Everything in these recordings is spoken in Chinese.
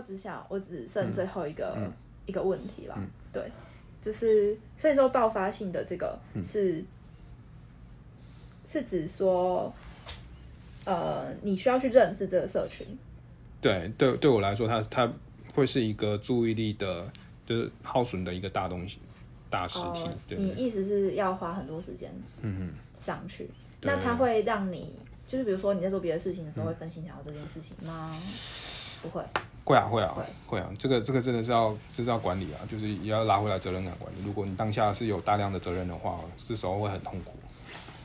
后只想我只剩最后一个、嗯。一个问题了，嗯。对，就是所以说爆发性的这个嗯。是、是指说，呃，你需要去认识这个社群，对对对我来说，它它会是一个注意力的，就是耗损的一个大东西、大实体。哦对，你意思是要花很多时间嗯上去，那它会让你就是比如说你在做别的事情的时候嗯。会分心想到这件事情吗？不会，哼，会啊会啊会。会啊，这个这个真的是要这是要管理啊，就是也要拉回来责任感管理。如果你当下是有大量的责任的话，这时候会很痛苦。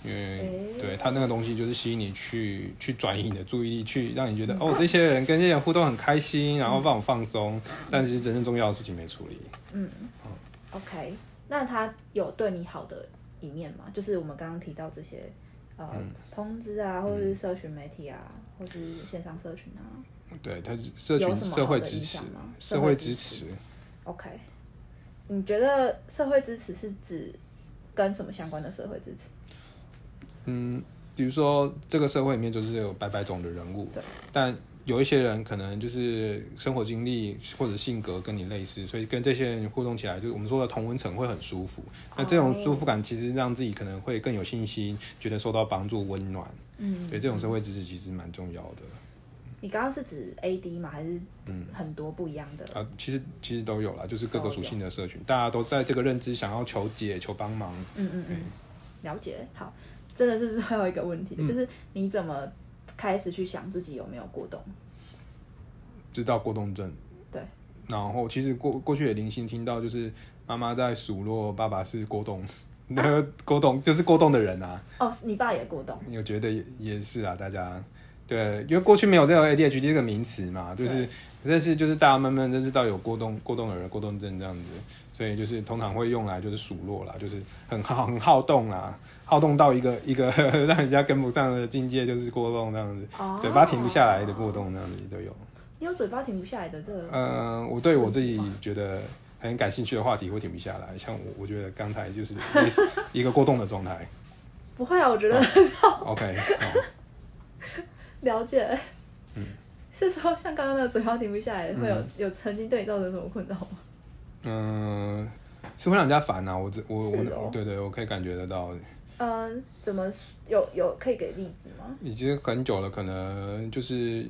因为诶。对他那个东西就是吸引你去去转移你的注意力，去让你觉得哦这些人跟这些人互动很开心，然后让我放松，但是真正重要的事情没处理。嗯，OK，那他有对你好的一面吗？就是我们刚刚提到这些，呃，嗯。通知啊，或者是社群媒体啊，或是线上社群啊对，他是社群社会支持嘛，社会支支持。，OK。你觉得社会支持是指跟什么相关的社会支持？嗯，比如说这个社会里面就是有百百种的人物对，但有一些人可能就是生活经历或者性格跟你类似，所以跟这些人互动起来，就是我们说的同温层会很舒服。那这种哦舒服感其实让自己可能会更有信心，觉得受到帮助、温暖。嗯，对，这种社会支持其实蛮重要的。你刚刚是指 AD 吗？还是嗯很多不一样的？啊，其实其实都有啦，就是各个属性的社群，大家都在这个认知想要求解、求帮忙。嗯嗯嗯，了解。好，真的是 最后一个问题，嗯就是你怎么开始去想自己有没有过动？知道过动症。对。然后其实过过去也零星听到，就是妈妈在数落爸爸是过动，那个过动就是过动的人啊，哦，你爸也过动。我觉得也也是啊，大家对，因为过去没有这个 ADHD 这个名词嘛，就是但是就是大家慢慢认识到有过动过动的人、过动症这样子，所以就是通常会用来就是数落啦，就是很好很好动啦，好动到一个一个 让人家跟不上的境界，就是过动这样子，哦。嘴巴停不下来的过动这样子都有。你有嘴巴停不下来的这个，嗯，我对我自己觉得很感兴趣的话题会停不下来，像我，我觉得刚才就是一个过动的状态。不会啊，我觉得 OK，哦了解。嗯 是说像刚刚那个嘴巴停不下来，会有有曾经对你造成什么困扰吗？嗯，是会让人家烦啊。我这我哦我对对，我可以感觉得到，嗯，怎么有有可以给例子吗？已经很久了，可能就是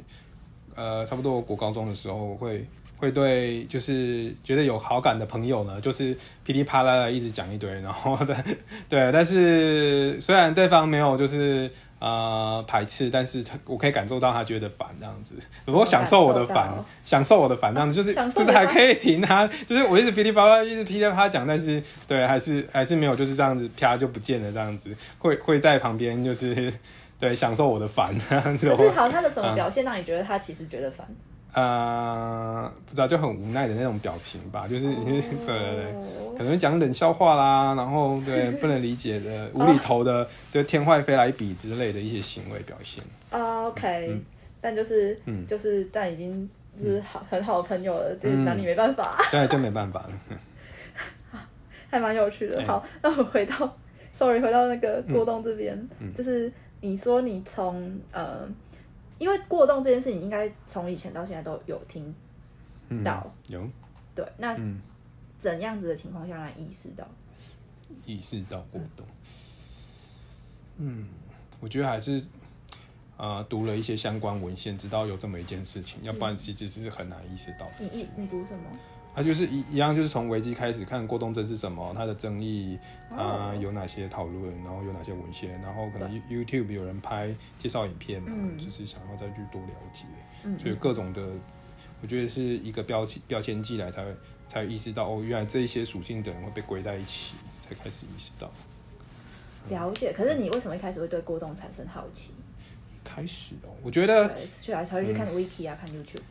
呃，差不多我国高中的时候会。会对就是觉得有好感的朋友呢，就是噼里啪啦的一直讲一堆，然后对 对，但是虽然对方没有就是呃排斥，但是他我可以感受到他觉得烦这样子，如果享受我的烦享受我的烦这样子，就是就是还可以停他，就是我一直噼里啪啦一直噼里啪啦讲，但是对还是还是没有就是这样子啪就不见了这样子，会会在旁边就是 对享受我的烦这样子。可是好，他的什么 嗯表现让你觉得他其实觉得烦？呃，不知道，就很无奈的那种表情吧，就是、对对对，哦。可能讲冷笑话啦，然后对不能理解的、无厘头的，对天外飞来笔之类的一些行为表现。啊 OK，但就是嗯。就是但已经就是好很好的朋友了，就是拿你没办法，对，就没办法。了。还蛮有趣的。对。好，那我们回到，sorry，回到那个过动这边，嗯。就是你说你从呃，因为过动这件事情，应该从以前到现在都有听嗯到，有对，那嗯怎样子的情况下让你意识到？意识到过动。嗯，我觉得还是呃读了一些相关文献，知道有这么一件事情，要不然其实是很难意识到的你你。你读什么？它就是一一样，就是从危机开始看过动症是什么，它的争议，啊、哦有哪些讨论，然后有哪些文献，然后可能 You- YouTube 有人拍介绍影片嘛，嗯就是想要再去多了解，嗯，所以各种的，我觉得是一个标签标签寄来才会才会意识到哦，原来这一些属性的人会被归在一起，才开始意识到。了解。可是你为什么一开始会对过动产生好奇？开始哦，我觉得对，去来才会去看 Wiki 啊，看 YouTube。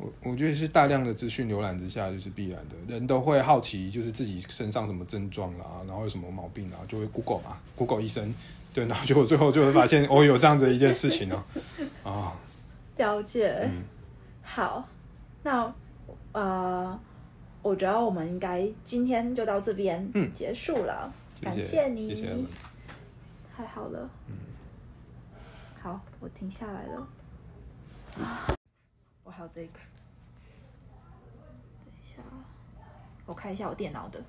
我我觉得是大量的资讯浏览之下，就是必然的，人都会好奇，就是自己身上什么症状啦，然后有什么毛病啊，就会 Google 嘛，Google 医生，对，然后结果最后就会发现，哦，有这样子的一件事情哦、啊，了解。嗯。好，那呃，我觉得我们应该今天就到这边嗯结束了，感谢谢你，谢谢太好了，嗯。好，我停下来了，啊我还有这一个。下，我看一下我电脑的。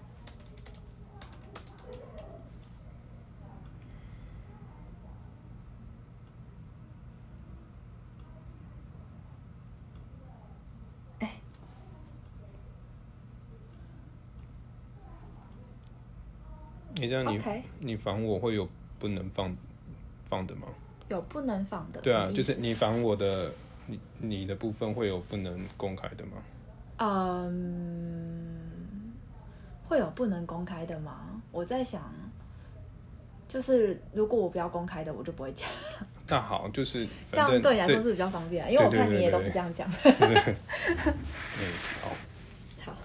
哎，你这样你你防我会有不能放放的吗？有不能放的。对啊就是你防我的你你的部分会有不能公开的吗？嗯，会有不能公开的吗？我在想，就是如果我不要公开的，我就不会讲，那好，就是这样对你来说是比较方便啊，因为我看你也都是这样讲。嗯好，好，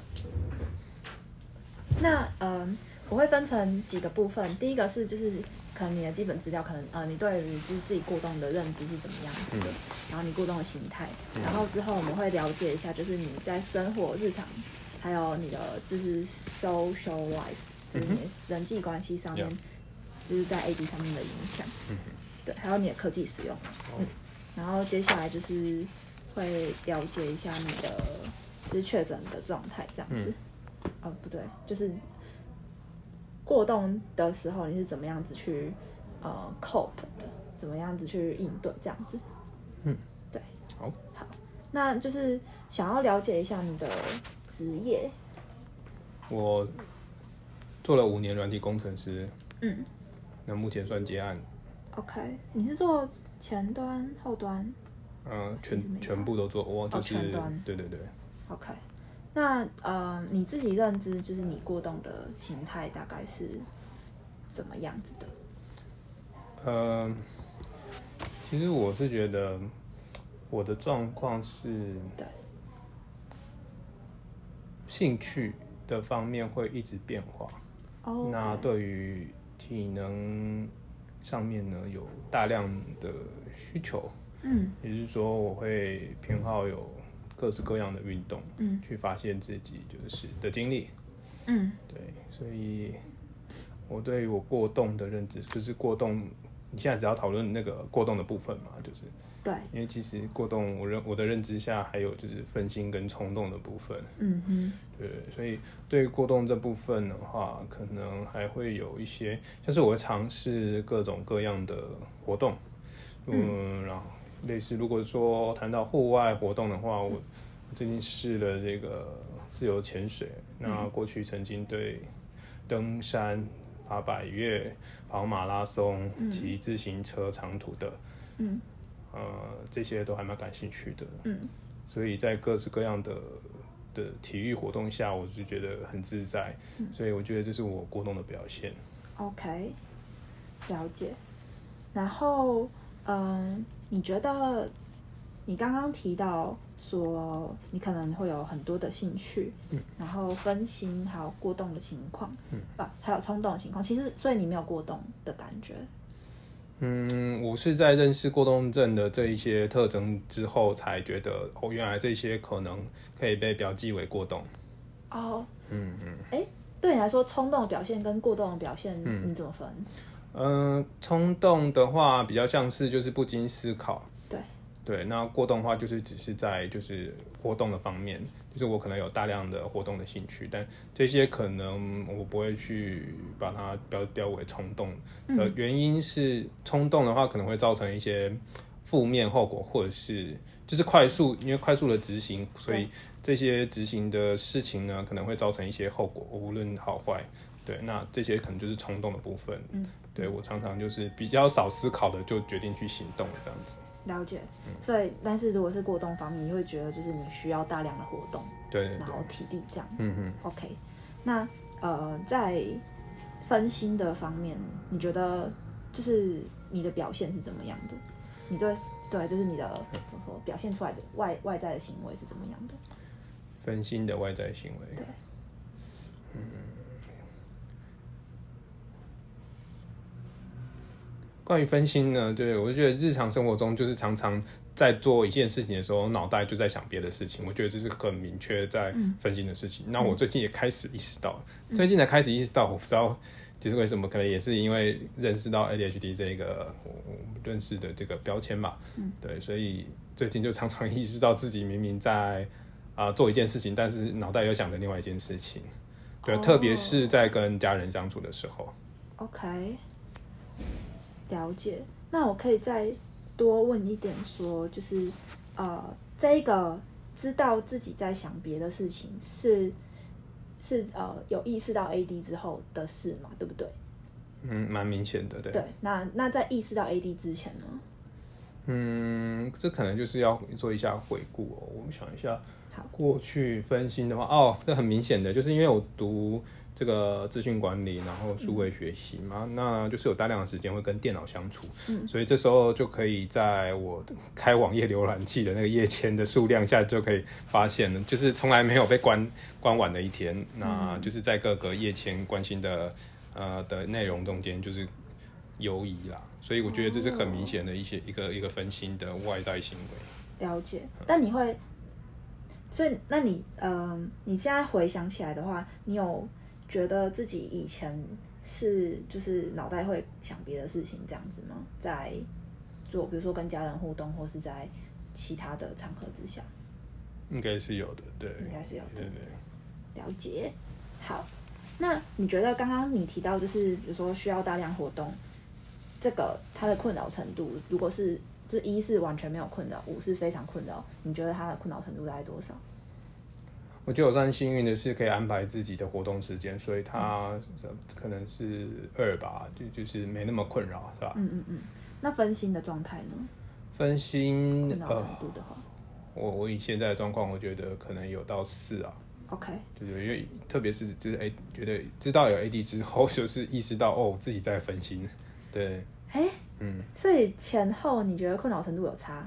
那嗯，我会分成几个部分。第一个是就是可能你的基本资料，可能呃你对于就是自己过动的认知是怎么样子的，然后你过动的形态，然后之后我们会了解一下，就是你在生活日常，还有你的就是 social life，就是你的人际关系上面就是在 AD 上面的影响，嗯对，还有你的科技使用。好嗯，然后接下来就是会了解一下你的就是确诊的状态这样子。哦，不对，就是过动的时候你是怎么样子去呃 cope 的，怎么样子去应对这样子。嗯，对，好，好，那就是想要了解一下你的职业。我做了五年软体工程师，嗯那目前算结案，，OK，你是做前端、后端嗯、全全部都做，我就是、全端对对对，？OK，那呃，你自己认知就是你过动的形态大概是怎么样子的？呃，其实我是觉得我的状况是对，兴趣的方面会一直变化。哦，那对于体能上面呢，有大量的需求，嗯。也就是说，我会偏好有各式各样的运动，嗯。去发现自己就是的经历。嗯。对，所以我对于我过动的认知，就是过动，你现在只要讨论那个过动的部分嘛，就是对，因为其实过动，我认我的认知下还有就是分心跟冲动的部分。嗯哼，对，所以对于过动这部分的话，可能还会有一些，像是我会尝试各种各样的活动，嗯，然后类似如果说谈到户外活动的话，我我最近试了这个自由潜水，那过去曾经对登山、爬百越、跑马拉松、骑自行车长途的，嗯呃，这些都还蛮感兴趣的。嗯所以在各式各样的的体育活动下，我就觉得很自在，所以我觉得这是我过动的表现。，OK，了解。然后，嗯，你觉得你刚刚提到说你可能会有很多的兴趣，嗯然后分心还有过动的情况，嗯啊，还有冲动的情况，其实所以你没有过动的感觉，嗯，我是在认识过动症的这一些特征之后，才觉得哦，原来这些可能可以被标记为过动。哦，嗯嗯哎，对你来说，冲动的表现跟过动的表现，嗯你怎么分？嗯，冲动的话比较像是就是不经思考。对对，那过动的话就是只是在就是活动的方面，就是我可能有大量的活动的兴趣，但这些可能我不会去把它标标为冲动的原因是，冲动的话可能会造成一些负面后果，或者是就是快速因为快速的执行，所以这些执行的事情呢可能会造成一些后果，无论好坏。对，那这些可能就是冲动的部分。嗯，对我常常就是比较少思考的就决定去行动这样子。了解。嗯所以，但是如果是过冬方面，你会觉得就是你需要大量的活动，对然后体力这样。嗯嗯。OK，那呃，在分心的方面，你觉得就是你的表现是怎么样的？你对对，就是你的怎么说表现出来的外外在的行为是怎么样的？分心的外在行为。对，关于分心呢，对我就觉得日常生活中就是常常在做一件事情的时候，脑袋就在想别的事情。我觉得这是很明确在分心的事情。那、我最近也开始意识到，最近才开始意识到，我不知道就是为什么，可能也是因为认识到 ADHD 这个认识的这个标签嘛。对，所以最近就常常意识到自己明明在啊、做一件事情，但是脑袋又想着另外一件事情。对，哦特别是在跟家人相处的时候。OK，了解。那我可以再多问一点说就是呃，这个知道自己在想别的事情是是呃有意识到 AD 之后的事嘛，对不对？嗯，蛮明显的，对。对。那那在意识到 AD 之前呢？嗯，这可能就是要做一下回顾哦。我们想一下好，过去分心的话，哦，这很明显的，就是因为我读这个资讯管理，然后数位学习嘛，那就是有大量的时间会跟电脑相处，嗯。所以这时候就可以在我开网页浏览器的那个页签的数量下，就可以发现了，就是从来没有被关关完的一天，那就是在各个页签关心的呃的内容中间，就是游移啦，所以我觉得这是很明显的一些一个一个分心的外在行为。了解。但你会，所以那你呃，你现在回想起来的话，你有觉得自己以前是就是脑袋会想别的事情这样子吗？在做比如说跟家人互动，或是在其他的场合之下，应该是有的，对，应该是有的对对。了解。好，那你觉得刚刚你提到就是比如说需要大量活动，这个它的困扰程度，如果是就是一是完全没有困扰，五是非常困扰，你觉得它的困扰程度大概多少？我觉得我算幸运的是可以安排自己的活动时间，所以它可能是二吧，就就是没那么困扰，是吧？嗯嗯嗯。那分心的状态呢？分心困扰程呃，度的话、我我以现在的状况，我觉得可能有到四啊，o k 对对，因为特别是就是哎，觉得知道有 AD 之后，就是意识到哦自己在分心，对，哎，嗯，所以前后你觉得困扰程度有差？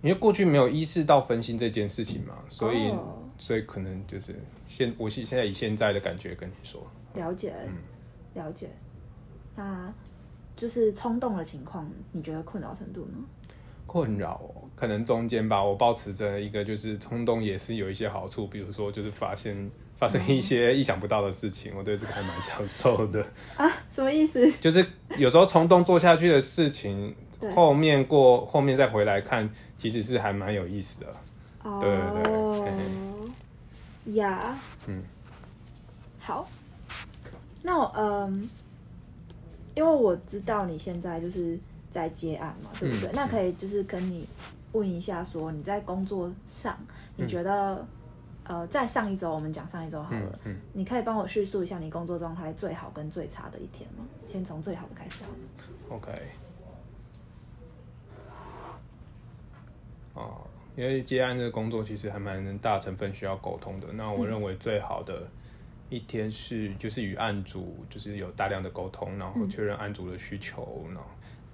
因为过去没有意识到分心这件事情嘛，所以、哦所以可能就是现我现现在以现在的感觉跟你说，了解，嗯了解。那就是冲动的情况，你觉得困扰程度呢？困扰哦，可能中间吧，我保持着一个就是冲动也是有一些好处，比如说就是发现发生一些意想不到的事情，我对这个还蛮享受的。啊，什么意思？就是有时候冲动做下去的事情，后面过后面再回来看，其实是还蛮有意思的。对对对嘿哦，呀，嗯，好。那我嗯，因为我知道你现在就是在接案嘛，对不对？嗯那可以就是跟你问一下，说你在工作上，你嗯觉得、呃，在上一周我们讲上一周好嗯了，嗯，你可以帮我叙述一下你工作状态最好跟最差的一天吗？先从最好的开始好了。OK。哦，因为接案这个工作其实还蛮大成分需要沟通的。那我认为最好的一天是就是与案主就是有大量的沟通，然后确认案主的需求，然后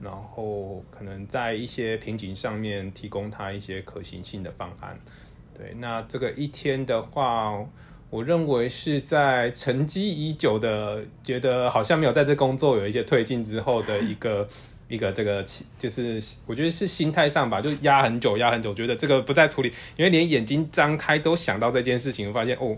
然后可能在一些瓶颈上面提供他一些可行性的方案。对，那这个一天的话，我认为是在沉积已久的，觉得好像没有在这工作有一些推进之后的一个一个这个起，就是我觉得是心态上吧，就压很久，压很久，觉得这个不再处理，因为连眼睛张开都想到这件事情，我发现哦。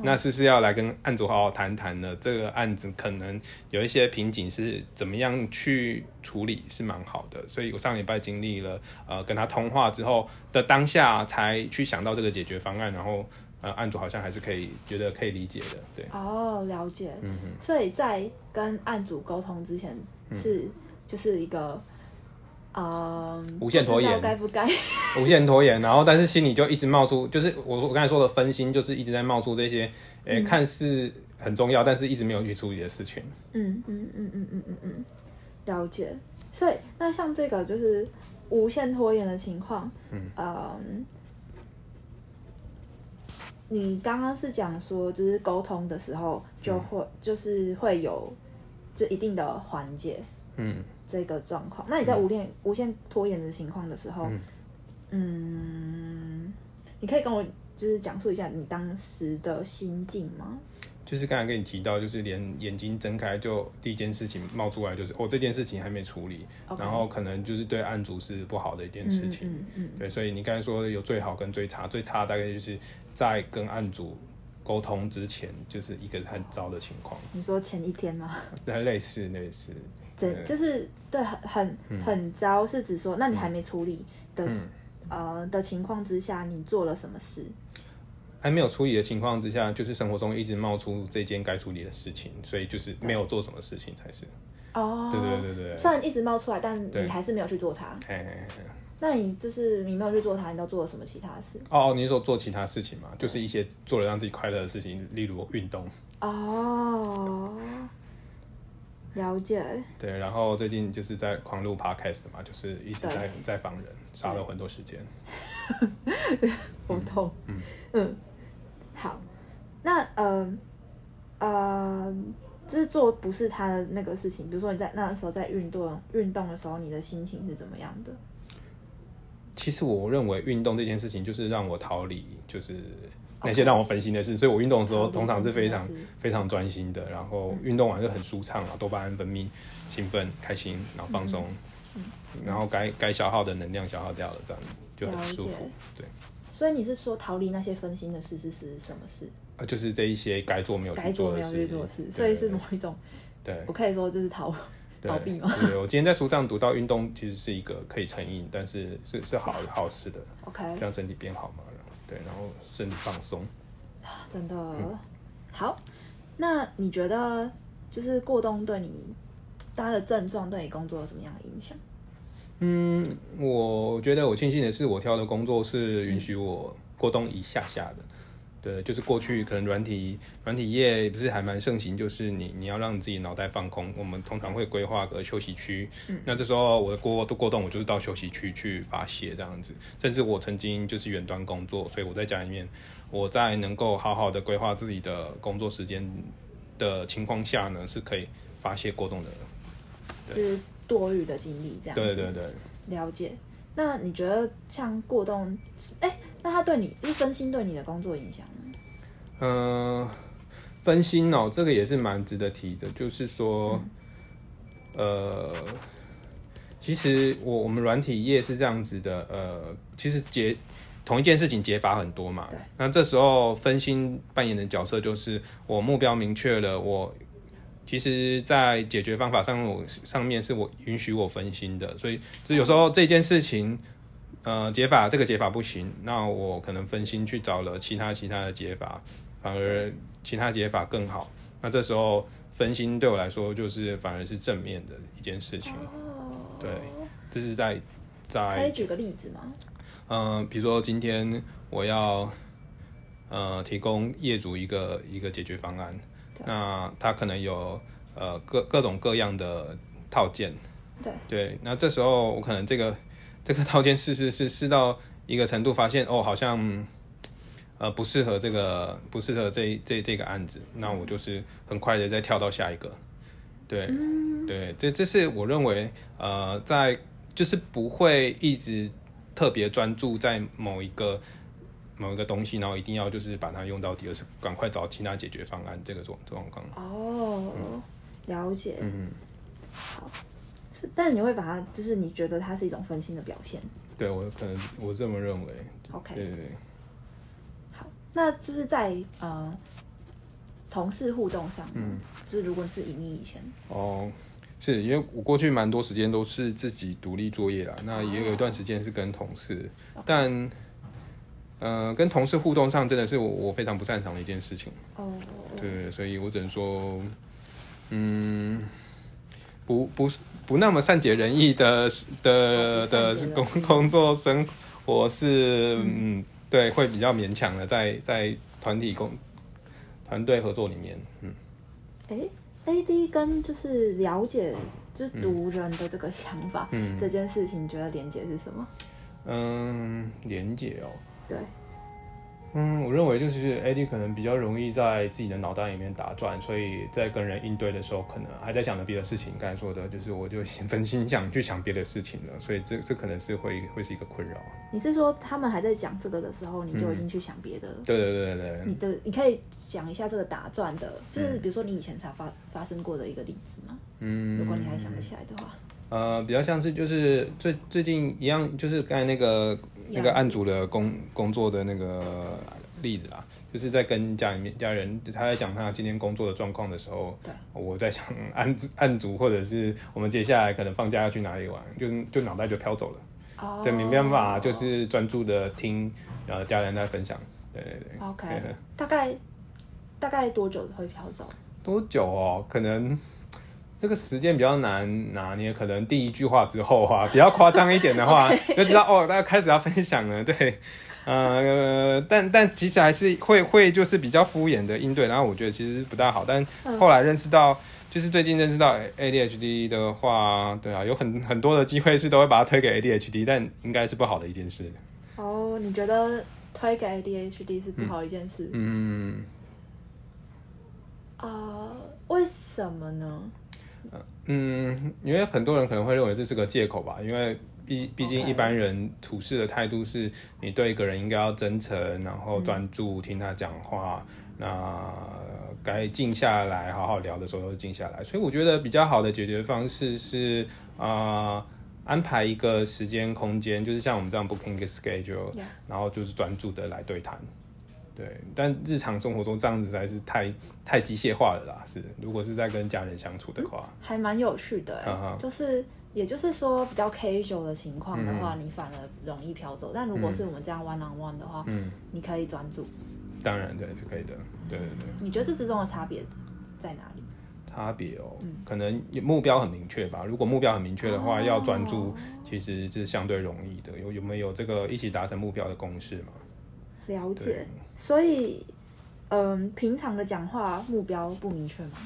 那是不是要来跟案主好好谈谈呢？这个案子可能有一些瓶颈，是怎么样去处理是蛮好的。所以我上礼拜经历了呃跟他通话之后的当下，才去想到这个解决方案，然后呃案主好像还是可以觉得可以理解的，对，哦，了解。嗯哼。所以在跟案主沟通之前，是、就是一个，嗯，无限拖延该不该？无限拖延，然后但是心里就一直冒出，就是我我刚才说的分心，就是一直在冒出这些，诶、看似很重要，但是一直没有去处理的事情。嗯嗯嗯嗯嗯嗯嗯，了解。所以那像这个就是无限拖延的情况，嗯你刚刚是讲说，就是沟通的时候就会、就是会有就一定的缓解嗯这个状况。那你在无限、无限拖延的情况的时候，嗯嗯，你可以跟我就是讲述一下你当时的心境吗？就是刚才跟你提到，就是连眼睛睁开就第一件事情冒出来，就是哦这件事情还没处理然后可能就是对案主是不好的一件事情。嗯嗯对，所以你刚才说有最好跟最差，最差大概就是在跟案主沟通之前，就是一个很糟的情况，你说前一天吗？对类似类似，对，就是对，很很嗯很糟，是指说，那你还没处理的时、呃的情况之下，你做了什么事？还没有处理的情况之下，就是生活中一直冒出这件该处理的事情，所以就是没有做什么事情才是。哦，对对对对对虽然一直冒出来，但你还是没有去做它。那你就是你没有去做它，你都做了什么其他事？哦，你是说做其他事情嘛？就是一些做了让自己快乐的事情，例如运动。哦，了解。对，然后最近就是在狂录 podcast 嘛，就是一直在在防人，杀了很多时间。活动。嗯嗯好，那呃呃，就是做不是他的那个事情，比如说你在那时候在运动运动的时候，你的心情是怎么样的？其实我认为运动这件事情就是让我逃离，就是那些让我分心的事，所以我运动的时候通常是非常非常专心的，然后运动完就很舒畅啊，多巴胺分泌，兴奋、开心，然后放松，嗯然后该该消耗的能量消耗掉了，这样就很舒服。对，所以你是说逃离那些分心的事是是什么事？呃，就是这一些该做没有去该做没有的事，去做的事，所以是某一种，对我可以说这是逃逃避吗对，我今天在书上读到运动其实是一个可以成瘾，但是是是好好事的？OK，让身体变好嘛，对，然后身体放松。真的、嗯好。那你觉得就是过冬对你它的症状对你工作有什么样的影响？嗯，我觉得我庆幸的是，我挑的工作是允许我过冬一下下的。对，就是过去可能软体软体业不是还蛮盛行，就是你你要让你自己脑袋放空，我们通常会规划个休息区。那这时候我的过过动，我就是到休息区去发泄这样子。甚至我曾经就是远端工作，所以我在家里面，我在能够好好的规划自己的工作时间的情况下呢，是可以发泄过动的。就是多余的精力这样。对对对。了解。那你觉得像过动，哎、那它对你就是分心对你的工作影响呢？嗯，分心哦，这个也是蛮值得提的，就是说，呃，其实我我们软体业是这样子的，呃，其实解同一件事情解法很多嘛，那这时候分心扮演的角色就是我目标明确了，我其实，在解决方法上我上面是我允许我分心的，所以就有时候这件事情。呃，解法这个解法不行，那我可能分心去找了其他其他的解法，反而其他解法更好。那这时候分心对我来说就是反而是正面的一件事情。哦，对这是在在可在以举个例子吗？嗯，比如说今天我要呃提供业主一个一个解决方案，那他可能有呃各各种各样的套件，对对，那这时候我可能这个这个套件试试试试到一个程度，发现哦好像呃不适合这个不适合这这这个案子，那我就是很快的再跳到下一个，对、对，这这是我认为呃在就是不会一直特别专注在某一个。某一个东西，然后一定要就是把它用到底，而是赶快找其他解决方案。这个状状况，哦，了解。嗯，好，是，但你会把它，就是你觉得它是一种分心的表现。对我可能我这么认为。OK，对对对。好，那就是在呃同事互动上，嗯，就是如果是以你以前，哦，是因为我过去蛮多时间都是自己独立作业啦，那也有一段时间是跟同事，但呃，跟同事互动上真的是我我非常不擅长的一件事情，哦，对，所以我只能说，嗯，不不不那么善解人意的的的工工作生活是嗯对会比较勉强的，在在团体工团队合作里面，嗯。哎，AD 跟就是了解就是读人的这个想法，嗯这件事情，你觉得连接是什么？嗯，连接哦。对，嗯，我认为就是 AD 可能比较容易在自己的脑袋里面打转，所以在跟人应对的时候，可能还在想着别的事情。刚才说的就是，我就先分心想去想别的事情了，所以这这可能是会会是一个困扰。你是说他们还在讲这个的时候，你就已嗯经去想别的？对对对对你的你可以讲一下这个打转的，就是嗯比如说你以前才发发生过的一个例子吗？嗯，如果你还想得起来的话，呃，比较像是就是最最近一样，就是刚才那个那个案主的工工作的那个例子啊，就是在跟家里面家人他在讲他今天工作的状况的时候，我在想案主案主或者是我们接下来可能放假要去哪里玩，就就脑袋就飘走了，哦对，没办法就是专注的听呃家人在分享，对对对对。OK，大概大概多久会飘走？多久哦？可能这个时间比较难拿捏，可能第一句话之后啊，比较夸张一点的话，就知道哦，大家开始要分享了。对，呃，但但其实还是会会就是比较敷衍的应对，然后我觉得其实不大好。但后来认识到，就是最近认识到 ADHD 的话，对啊，有很很多的机会是都会把它推给 ADHD，但应该是不好的一件事。哦，你觉得推给 ADHD 是不好的一件事？嗯，呃，为什么呢？嗯，因为很多人可能会认为这是个借口吧，因为毕毕竟一般人处事的态度是，你对一个人应该要真诚，然后专注听他讲话，那该静下来好好聊的时候都静下来。所以我觉得比较好的解决方式是啊、呃安排一个时间空间，就是像我们这样 booking 一个 schedule，Yeah 然后就是专注的来对谈。对，但日常生活中这样子还是太太机械化了啦。是，如果是在跟家人相处的话，还蛮有趣的哎、嗯哼就是也就是说比较 casual 的情况的话，你反而容易飘走。但如果是我们这样 one on one 的话，嗯，你可以专注。当然对是可以的。对对对，你觉得这之中的差别在哪里？差别哦，嗯可能目标很明确吧。如果目标很明确的话，哦要专注其实是相对容易的。有有没有这个一起达成目标的公式嘛？了解。所以，嗯，平常的讲话目标不明确吗？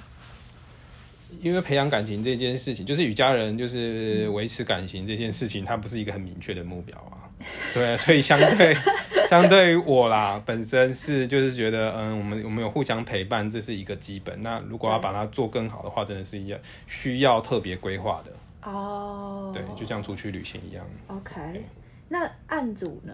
因为培养感情这件事情，就是与家人就是维持感情这件事情，它不是一个很明确的目标啊。对，所以相对 相对于我啦，本身是就是觉得，嗯，我们我们有互相陪伴，这是一个基本。那如果要把它做更好的话，真的是要需要特别规划的。哦，对，就像出去旅行一样。OK。那案主呢？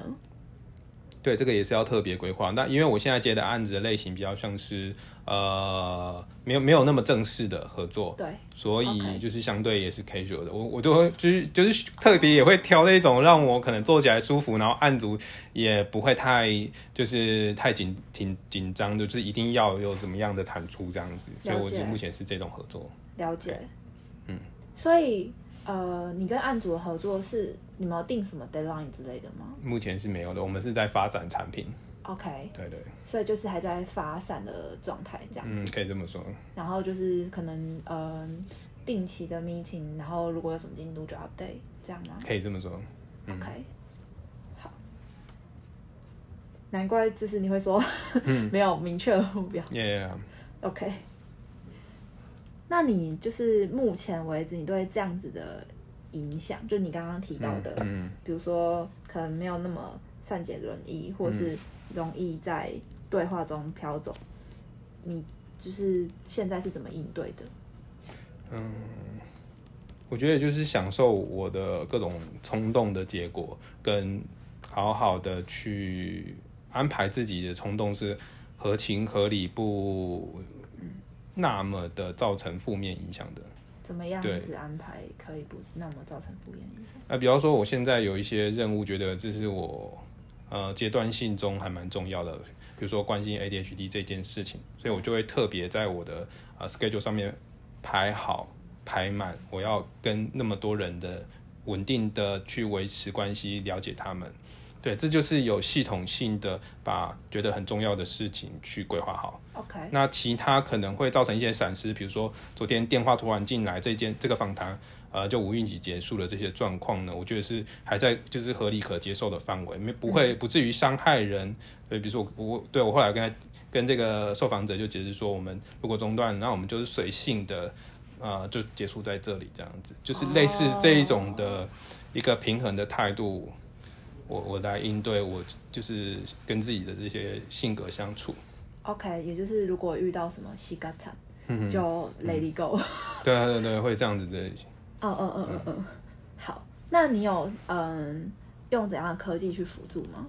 对，这个也是要特别规划。那因为我现在接的案子的类型比较像是呃，没有没有那么正式的合作，对，所以就是相对也是 casual 的。我我都会就是就是特别也会挑那种让我可能做起来舒服，然后案组也不会太就是太紧挺紧张，就是一定要有什么样的产出这样子。所以我了解是目前是这种合作。了解。嗯。所以，呃，你跟案主的合作是你们有定什么 deadline 之类的吗目前是没有的，我们是在发展产品。？OK，对对，所以就是还在发散的状态这样。嗯，可以这么说。然后就是可能呃定期的 meeting，然后如果有什么进度就 update 这样吗可以这么说。？OK，好。难怪就是你会说、没有明确的目标。Yeah，OK，那你就是目前为止，你对这样子的影响，就你刚刚提到的，嗯，比如说可能没有那么善解人意，或是容易在对话中飘走，你就是现在是怎么应对的？嗯我觉得就是享受我的各种冲动的结果，跟好好的去安排自己的冲动是合情合理，不那么的造成负面影响的。怎么样对子安排可以不那么造成负面影响？那比方说，我现在有一些任务，觉得这是我呃阶段性中还蛮重要的，比如说关心 ADHD 这件事情，所以我就会特别在我的呃 schedule 上面排好排满，我要跟那么多人的稳定的去维持关系，了解他们。对，这就是有系统性的把觉得很重要的事情去规划好。OK，那其他可能会造成一些闪失，比如说昨天电话突然进来，这件这个访谈，呃，就无预警结束了这些状况呢，我觉得是还在就是合理可接受的范围，没不会不至于伤害人。所以比如说我我对我后来跟他跟这个受访者就解释说，我们如果中断，那我们就是随性的，呃，就结束在这里这样子，就是类似这一种的一个平衡的态度。我我来应对我就是跟自己的这些性格相处，OK，也就是如果遇到什么西嘎惨，嗯就 let it go。对啊对对，会这样子的嗯嗯嗯嗯嗯，好，那你有嗯用怎样的科技去辅助吗？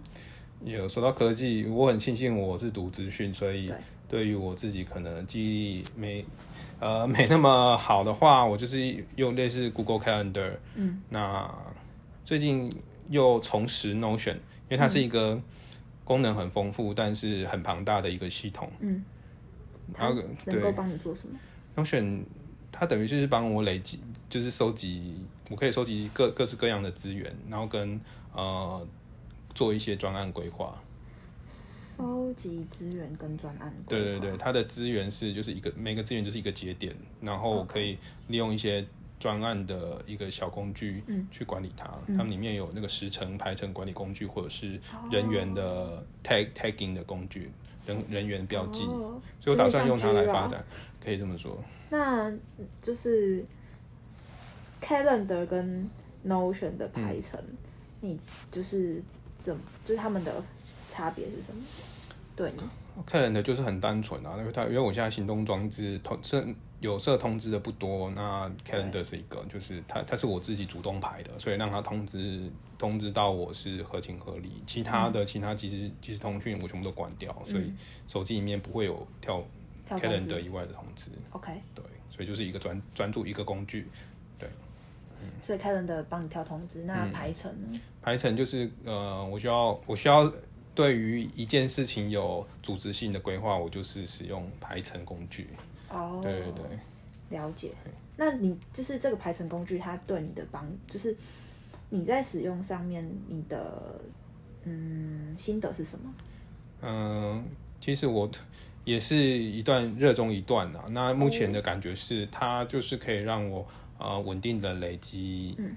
有说到科技，我很庆幸我是读资讯，所以对对于我自己可能记忆力没呃没那么好的话，我就是用类似 Google Calendar。嗯，那最近又重拾 Notion，因为它是一个功能很丰富，但是很庞大的一个系统。嗯，它然后能够帮你做什么？Notion 它等于就是帮我累积，就是收集，我可以收集各各式各样的资源，然后跟呃做一些专案规划。收集资源跟专案。对对对，它的资源是就是一个每个资源就是一个节点，然后可以利用一些专案的一个小工具嗯去管理它。嗯它们里面有那个时程排程管理工具，或者是人员的 tag tagging 的工具，人人员标记。哦所以我打算用它来发展，可以这么说。那就是 Calendar 跟 Notion 的排程，嗯你就是怎么就是他们的差别是什么？对你，看人的就是很单纯啊，因为它因为我现在行动装置同是有设通知的不多，那 Calendar 是一个，就是它它是我自己主动排的，所以让它通知通知到我是合情合理。其他的、其他即时即时通讯我全部都关掉，所以嗯手机里面不会有跳 Calendar 以外的通知。OK，对，所以就是一个专专注一个工具。对所以 Calendar 帮你跳通知，那嗯排程呢？排程就是呃，我需要我需要对于一件事情有组织性的规划，我就是使用排程工具。哦，对对对。了解。那你就是这个排程工具，它对你的帮，就是你在使用上面，你的嗯心得是什么？嗯，其实我也是一段热衷一段啊。那目前的感觉是，它就是可以让我呃稳定的累积，嗯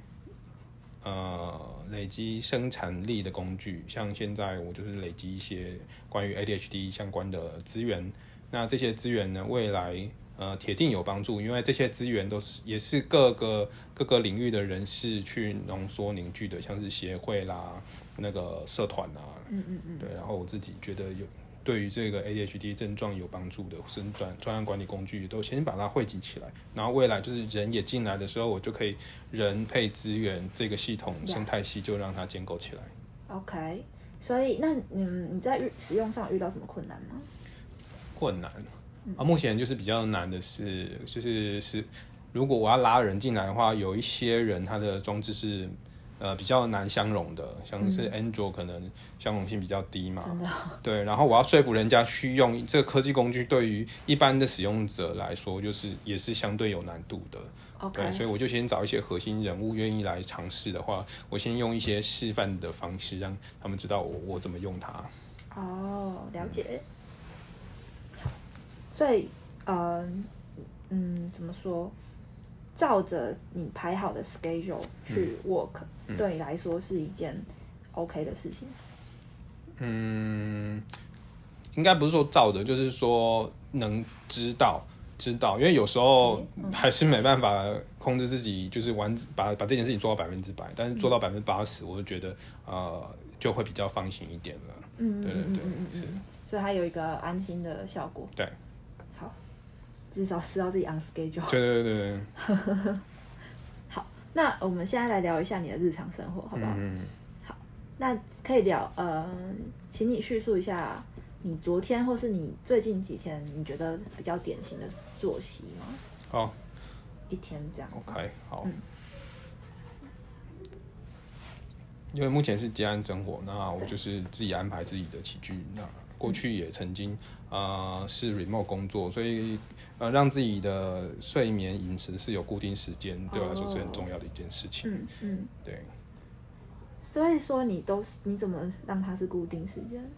呃累积生产力的工具。像现在我就是累积一些关于 ADHD 相关的资源。那这些资源呢，未来呃铁定有帮助，因为这些资源都是也是各个各个领域的人士去浓缩凝聚的，像是协会啦、那个社团啊，嗯嗯嗯，对，然后我自己觉得有对于这个 ADHD 症状有帮助的生专专案管理工具，都先把它汇集起来，然后未来就是人也进来的时候，我就可以人配资源这个系统生态系就让它建构起来。OK。所以，那嗯，你在使用上遇到什么困难吗？困难啊，目前就是比较难的是，就是是如果我要拉人进来的话，有一些人他的装置是呃比较难相容的，像是 Android 可能相容性比较低嘛，对，然后我要说服人家去用这个科技工具，对于一般的使用者来说，就是也是相对有难度的。对，OK，所以我就先找一些核心人物愿意来尝试的话，我先用一些示范的方式，让他们知道我我怎么用它。哦，了解。所以，呃，嗯，怎么说？照着你排好的 schedule 去 work，、对你来说是一件 OK 的事情。嗯，应该不是说照着，就是说能知道知道，因为有时候还是没办法控制自己，就是完把把这件事情做到百分之百，但是做到百分之八十，我就觉得呃就会比较放心一点了。嗯对对对嗯嗯嗯是嗯，所以它有一个安心的效果。对，好，至少知道自己 on schedule。对对对对，好，那我们现在来聊一下你的日常生活，好不好？嗯，好那可以聊，呃，请你叙述一下你昨天或是你最近几天你觉得比较典型的作息吗？好一天这样子。，OK，好。嗯因为目前是接案生活，那我就是自己安排自己的起居。那过去也曾经呃是 remote 工作，所以呃让自己的睡眠饮食是有固定时间，对我来说是很重要的一件事情。嗯嗯，对，所以说你都是你怎么让它是固定时间？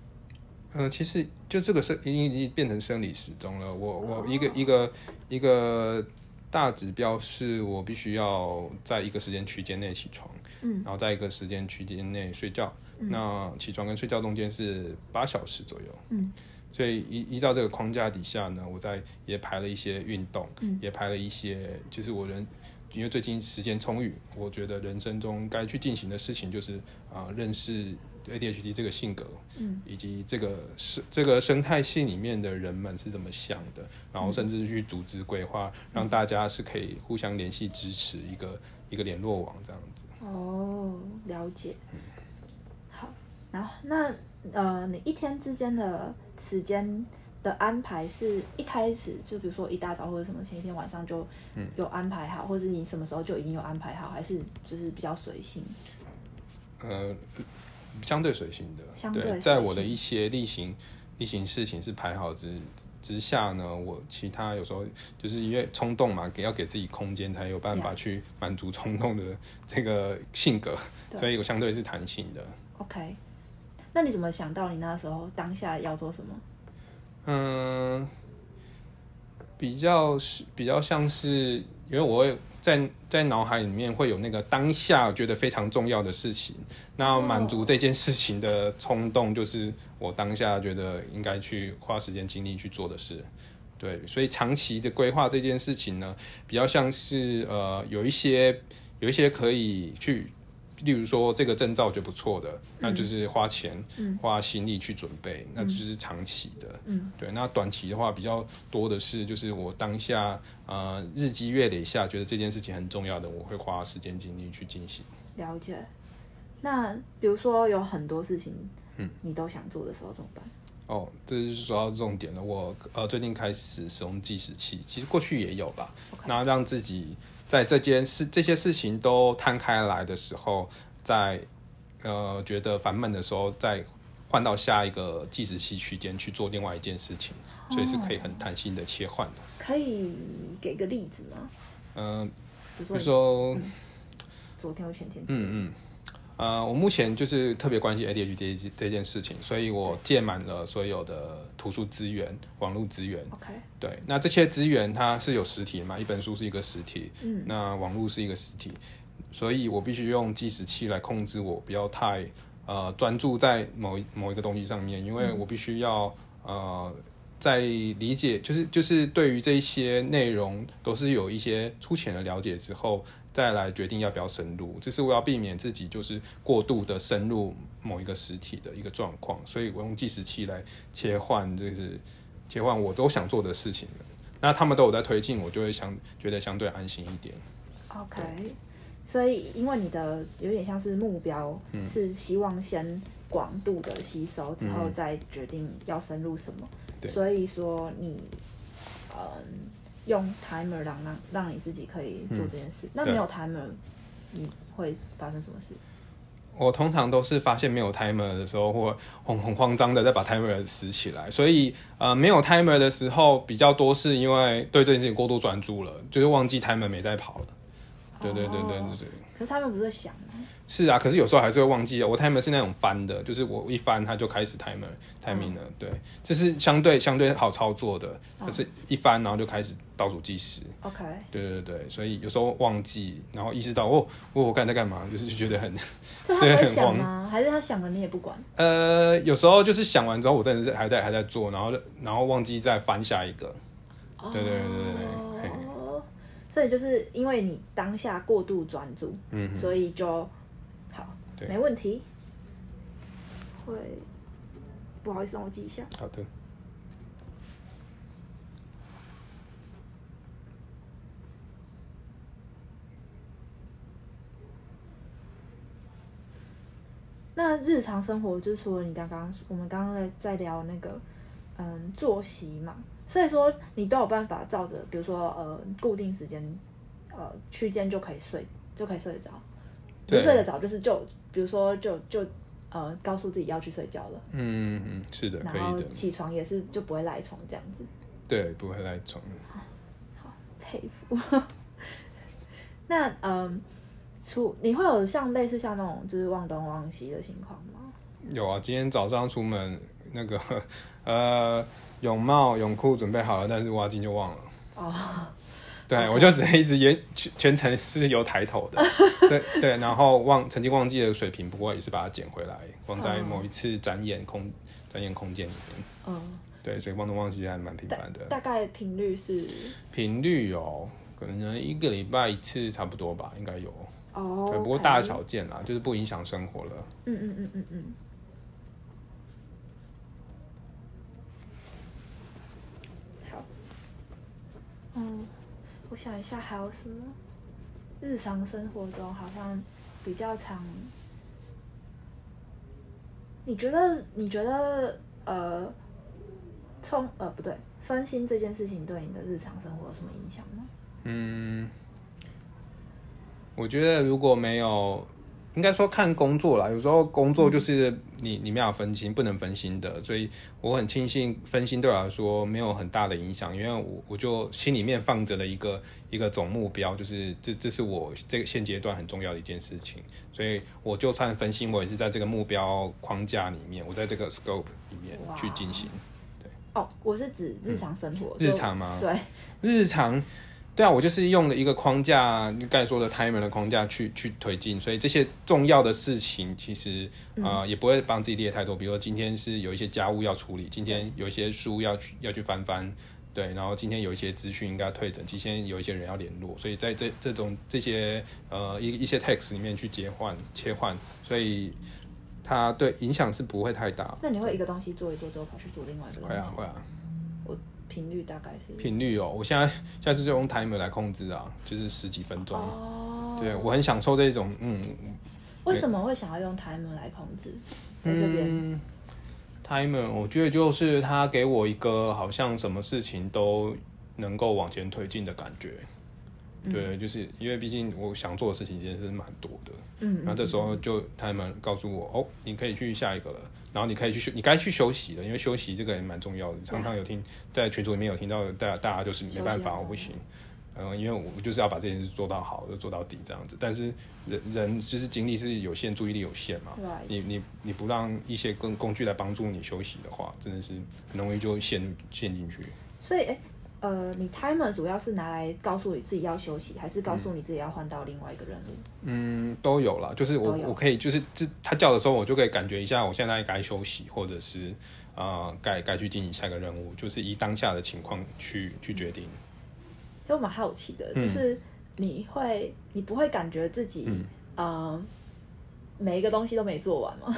嗯、其实就这个是已经已经变成生理时钟了。我哦我一个一个一个大指标是我必须要在一个时间区间内起床，嗯然后在一个时间区间内睡觉。那起床跟睡觉中间是八小时左右。嗯所以依依照这个框架底下呢，我在也排了一些运动，嗯也排了一些，就是我人，因为最近时间充裕，我觉得人生中该去进行的事情就是啊、认识 ADHD 这个性格，嗯以及这个生这个生态系里面的人们是怎么想的，然后甚至去组织规划，让大家是可以互相联系支持一个一个联络网这样子。哦，了解。好，然后那呃，你一天之间的时间的安排是一开始就比如说一大早或者什么前一天晚上就有安排好，或者你什么时候就已经有安排好，还是就是比较随性？呃，相对随性的，相对对，在我的一些例行例行事情是排好之之下呢，我其他有时候就是因为冲动嘛，给要给自己空间，才有办法去满足冲动的这个性格，对所以我相对是弹性的。OK，那你怎么想到你那时候当下要做什么？嗯，比较是比较像是，因为我会在在脑海里面会有那个当下觉得非常重要的事情，那满足这件事情的冲动，就是我当下觉得应该去花时间精力去做的事。对，所以长期的规划这件事情呢，比较像是呃有一些有一些可以去。例如说这个证照就不错的，那就是花钱、花心力去准备，那就是长期的。嗯，对。那短期的话比较多的是，就是我当下呃日积月累下，觉得这件事情很重要的，我会花时间精力去进行。了解。那比如说有很多事情，嗯，你都想做的时候怎么办？哦，这就是说到重点了。我呃最近开始使用计时器，其实过去也有吧。那让自己。在这件事、这些事情都摊开来的时候，在呃觉得烦闷的时候，再换到下一个计时器区间去做另外一件事情，所以是可以很弹性的切换的。可以给个例子吗？嗯，比如说昨天或前天。嗯嗯。呃，我目前就是特别关心 ADHD 这这件事情，所以我借满了所有的图书资源、网络资源。OK，对，那这些资源它是有实体嘛？一本书是一个实体，嗯，那网络是一个实体，所以我必须用计时器来控制我，不要太呃专注在某一某一个东西上面，因为我必须要呃在理解，就是就是对于这一些内容都是有一些粗浅的了解之后。再来决定要不要深入，这是我要避免自己就是过度的深入某一个实体的一个状况，所以我用计时器来切换，就是切换我都想做的事情。那他们都有在推进，我就会相觉得相对安心一点。OK，所以因为你的有点像是目标是希望先广度的吸收，之后再决定要深入什么，所以说你嗯。用 timer 让让让你自己可以做这件事，那没有 timer，你会发生什么事？我通常都是发现没有 timer 的时候，或很很慌张的再把 timer 拾起来。所以呃，没有 timer 的时候比较多，是因为对这件事情过度专注了，就是忘记 timer 没在跑了。对对对对对对。可是他们不是响吗？是啊，可是有时候还是会忘记啊。我 timer 是那种翻的，就是我一翻它就开始 timer timing 了。对，这是相对相对好操作的，就是一翻然后就开始倒数计时。OK。对对对，所以有时候忘记，然后意识到哦，我我刚才在干嘛，就是就觉得很。对，很想吗？还是他想了你也不管？呃，有时候就是想完之后，我真的是还在还在做，然后然后忘记再翻下一个。对对对对对。哦。所以就是因为你当下过度专注，嗯，所以就。没问题，会不好意思，让我记一下。好的。那日常生活就除了你刚刚我们刚刚在在聊那个嗯作息嘛，所以说你都有办法照着，比如说呃固定时间呃区间就可以睡，就可以睡得着。不睡得着就是就。比如说，就就呃，告诉自己要去睡觉了。嗯嗯，是的，可以的。起床也是就不会赖床这样子。对，不会赖床。好，佩服。那嗯，出你会有像类似像那种就是忘东忘西的情况吗？有啊，今天早上出门那个 呃泳帽泳裤准备好了，但是挖金就忘了。哦。对，我就只能一直沿全全程是有抬头的，对对，然后忘曾经忘记的水平，不过也是把它捡回来，放在某一次展演空展演空间里面。嗯，对，所以忘东忘西还蛮频繁的。大概频率是？频率有可能一个礼拜一次差不多吧，应该有。哦，不过大小件啦，就是不影响生活了。嗯嗯嗯嗯嗯。好。嗯。我想一下还有什么？日常生活中好像比较常。你觉得？你觉得？呃，冲呃不对，分心这件事情对你的日常生活有什么影响吗？嗯，我觉得如果没有应该说看工作啦，有时候工作就是你你没有分心，不能分心的，所以我很庆幸分心对我来说没有很大的影响，因为我我就心里面放着了一个一个总目标，就是这这是我这个现阶段很重要的一件事情，所以我就算分心，我也是在这个目标框架里面，我在这个 scope 里面去进行。对哦，我是指日常生活，日常吗？对，日常。对啊，我就是用了一个框架，你刚才说的 timer 的框架去去推进，所以这些重要的事情其实啊也不会帮自己列太多。比如说今天是有一些家务要处理，今天有一些书要去要去翻翻，对，然后今天有一些资讯应该退整，今天有一些人要联络，所以在这这种这些呃一一些 text 里面去切换切换，所以它对影响是不会太大。那你会一个东西做一做之后跑去做另外一个东西？会啊会啊。频率大概是频率哦，我现在现在就是用 timer 来控制啊，就是十几分钟。哦，对我很享受这种，嗯。为什么会想要用 timer 来控制？嗯，timer 我觉得就是它给我一个好像什么事情都能够往前推进的感觉。对，就是因为毕竟我想做的事情其实是蛮多的。嗯，然后这时候就他们告诉我，哦，你可以去下一个了，然后你可以去休，你该去休息了，因为休息这个也蛮重要的。常常有听在群组里面有听到，大家大家就是没办法，我不行。嗯，因为我就是要把这件事做到好，就做到底这样子。但是人人就是精力是有限，注意力有限嘛。你你你不让一些工工具来帮助你休息的话，真的是很容易就陷陷进去。所以，哎。呃，你 timer 主要是拿来告诉你自己要休息，还是告诉你自己要换到另外一个任务？嗯，都有了。就是我我可以，就是这他叫的时候，我就可以感觉一下，我现在该休息，或者是啊，该该去进行下一个任务，就是以当下的情况去去决定。就蛮好奇的，就是你会，你不会感觉自己，嗯。每一个东西都没做完吗？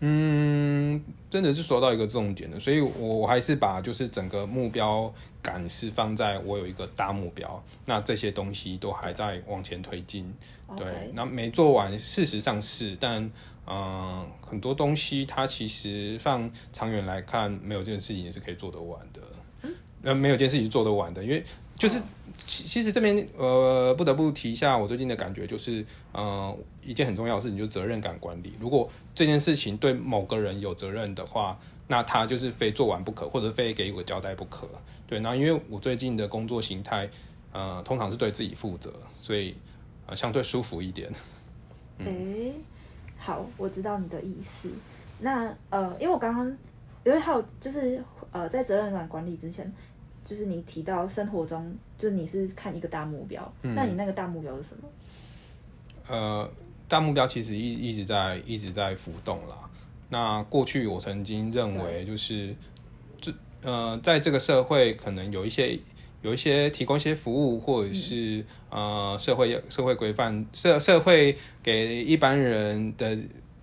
嗯，真的是说到一个重点的，所以我我还是把就是整个目标感是放在我有一个大目标，那这些东西都还在往前推进。对，那没做完，事实上是，但嗯，很多东西它其实放长远来看，没有这件事情也是可以做得完的。嗯，那没有件事情做得完的，因为就是。其其实这边呃不得不提一下我最近的感觉就是，呃一件很重要的事情就是责任感管理。如果这件事情对某个人有责任的话，那他就是非做完不可，或者非给我交代不可。对，然后因为我最近的工作形态，呃通常是对自己负责，所以呃相对舒服一点。诶，好，我知道你的意思。那呃，因为我刚刚因为还有就是呃在责任感管理之前。就是你提到生活中，就你是看一个大目标，那你那个大目标是什么？呃，大目标其实一一直在一直在浮动啦。那过去我曾经认为，就是这呃，在这个社会可能有一些有一些提供一些服务，或者是呃社会社会规范社社会给一般人的。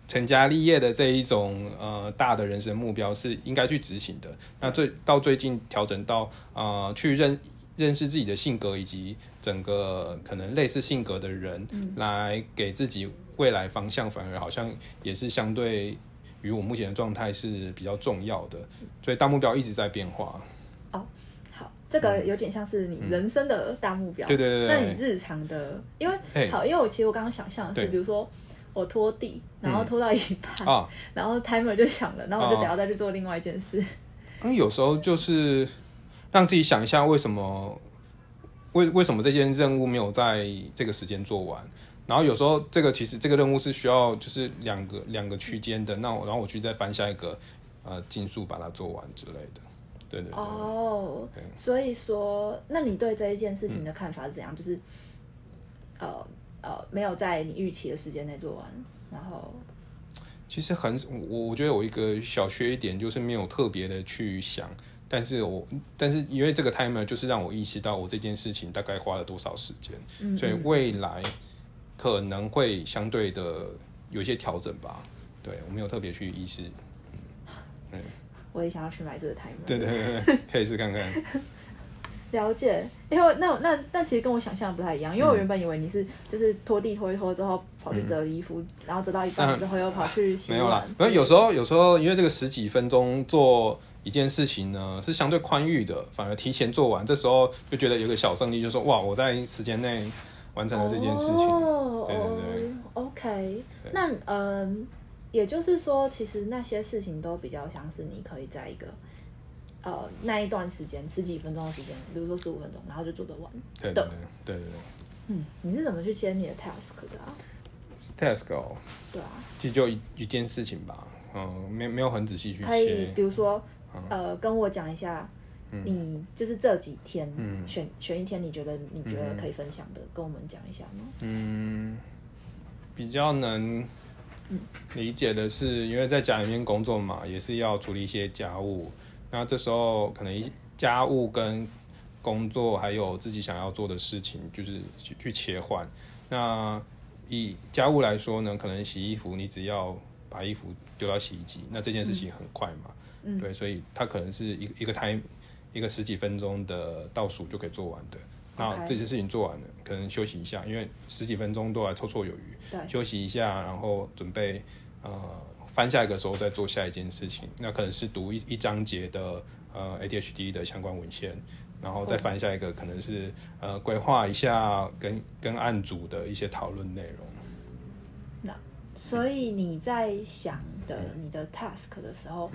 成家立业的这一种呃大的人生目标是应该去执行的。那最到最近调整到呃去认认识自己的性格以及整个可能类似性格的人，来给自己未来方向，反而好像也是相对于我目前的状态是比较重要的。所以大目标一直在变化。哦，好，这个有点像是你人生的大目标。对对对。那你日常的，因为好，因为我其实我刚刚想象的是，比如说。我拖地，然后拖到一半，然后 timer 就响了，然后我就得要再去做另外一件事。那有时候就是让自己想一下，为什么为为什么这件任务没有在这个时间做完？然后有时候这个其实这个任务是需要就是两个两个区间的，那我然后我去再翻下一个呃竞速把它做完之类的。对对哦，所以说，那你对这一件事情的看法是怎样？就是呃。呃，没有在你预期的时间内做完，然后其实很我我觉得有一个小缺一点就是没有特别的去想，但是我但是因为这个 timer 就是让我意识到我这件事情大概花了多少时间，所以未来可能会相对的有一些调整吧。对我没有特别去意识，嗯，我也想要去买这个 timer，对对对，可以试看看。了解，因为那那那其实跟我想象不太一样，因为我原本以为你是就是拖地拖一拖之后跑去折衣服，然后折到一半之后又跑去洗没有啦，因为有时候有时候因为这个十几分钟做一件事情呢是相对宽裕的，反而提前做完，这时候就觉得有个小胜利，就说哇我在时间内完成了这件事情，对对对。OK，对。那嗯，也就是说，其实那些事情都比较像是你可以在一个呃那一段时间十几分钟的时间，比如说十五分钟，然后就做得完。的。对对对对对。对嗯，你是怎么去接你的 task 的啊？，task 哦，对啊，其实就一一件事情吧，嗯，没没有很仔细去可以，比，如说呃，跟我讲一下。你就是这几天、嗯。选选一天，你觉得你觉得可以分享的，跟我们讲一下吗？嗯，比较能理解的是，因为在家里面工作嘛，也是要处理一些家务，那这时候可能一家务跟工作还有自己想要做的事情，就是去去切换。那以家务来说呢，可能洗衣服，你只要把衣服丢到洗衣机，那这件事情很快嘛，嗯对，所以它可能是一个一个 time 一个十几分钟的倒数就可以做完的。那这些事情做完了，可能休息一下，因为十几分钟都还绰绰有余。对，休息一下，然后准备呃翻下一个时候再做下一件事情。那可能是读一一章节的呃 ADHD 的相关文献，然后再翻下一个可能是呃规划一下跟跟案组的一些讨论内容。那所以你在想的你的 task 的时候，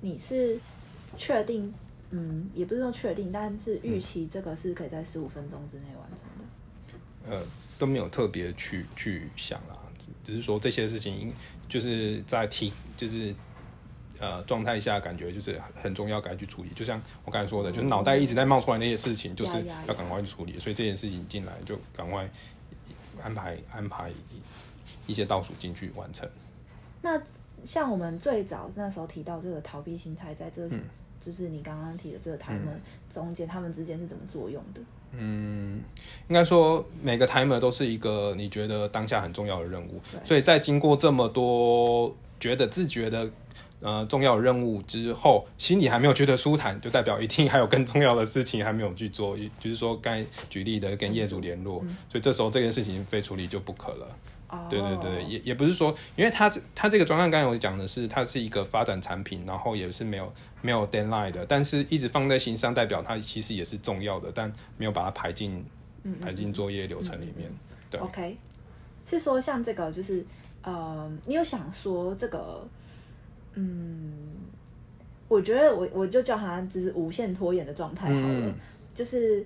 你是确定，嗯，也不是说确定，但是预期这个是可以在十五分钟之内完成的。呃，都没有特别去去想啦，只只是说这些事情就是在提，就是呃状态下感觉就是很重要，该去处理。就像我刚才说的，就是脑袋一直在冒出来那些事情，就是要赶快去处理。所以这件事情进来就赶快安排安排一些倒数进去完成。那像我们最早那时候提到这个逃避心态，在这、就是你刚刚提的这个 timer 中间，他们之间是怎么作用的？嗯，应该说每个 timer 都是一个你觉得当下很重要的任务，所以在经过这么多觉得自觉的呃重要任务之后，心里还没有觉得舒坦，就代表一定还有更重要的事情还没有去做，就是说该举例的跟业主联络，所以这时候这件事情非处理就不可了。哦，对对对，也也不是说，因为它这它这个专案刚才我讲的是，它是一个发展产品，然后也是没有没有 deadline 的，但是一直放在心上，代表它其实也是重要的，但没有把它排进排进作业流程里面。对。OK，是说像这个就是呃，你有想说这个，嗯，我觉得我我就叫它就是无限拖延的状态好了，嗯就是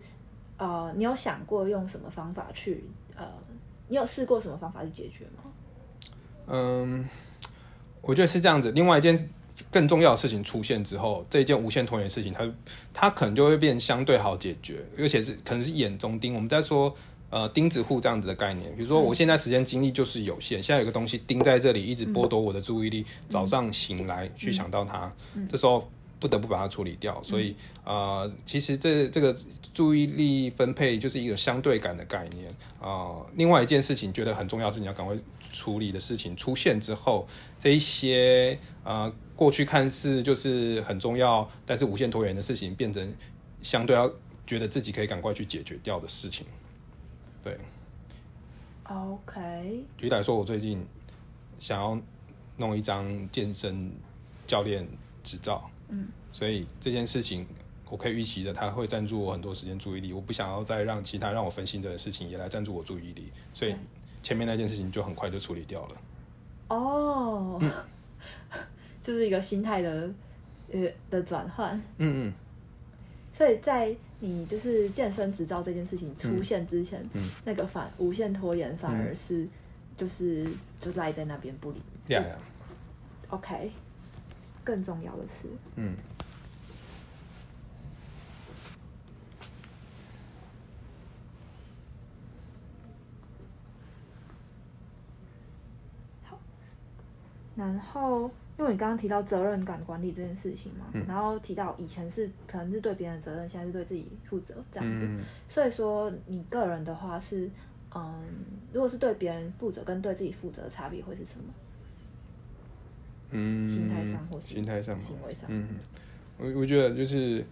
呃，你有想过用什么方法去呃，你有试过什么方法去解决吗？嗯，我觉得是这样子。另外一件更重要的事情出现之后，这一件无限拖延的事情，它它可能就会变相对好解决，而且是可能是眼中钉。我们在说呃钉子户这样子的概念，比如说我现在时间精力就是有限，现在有个东西钉在这里，一直剥夺我的注意力，早上醒来去想到它，这时候。不得不把它处理掉，所以呃，其实这这个注意力分配就是一个相对感的概念啊、呃另外一件事情觉得很重要是你要赶快处理的事情出现之后，这一些呃过去看似就是很重要，但是无限拖延的事情，变成相对要觉得自己可以赶快去解决掉的事情。对，OK，举例来说，我最近想要弄一张健身教练执照，嗯，所以这件事情我可以预期的，他会占住我很多时间注意力。我不想要再让其他让我分心的事情也来占住我注意力，所以前面那件事情就很快就处理掉了。哦，就是一个心态的呃的转换。嗯嗯，所以在你就是健身执照这件事情出现之前，嗯。那个反无限拖延反而是、就是就赖在那边不理。呀呀，OK，更重要的是，嗯好然后因为你刚刚提到责任感管理这件事情嘛，嗯然后提到以前是可能是对别人的责任，现在是对自己负责这样子。嗯所以说你个人的话是，嗯，如果是对别人负责跟对自己负责的差别会是什么？嗯，心态上或是心态上嘛行为上嗯，我我觉得就是，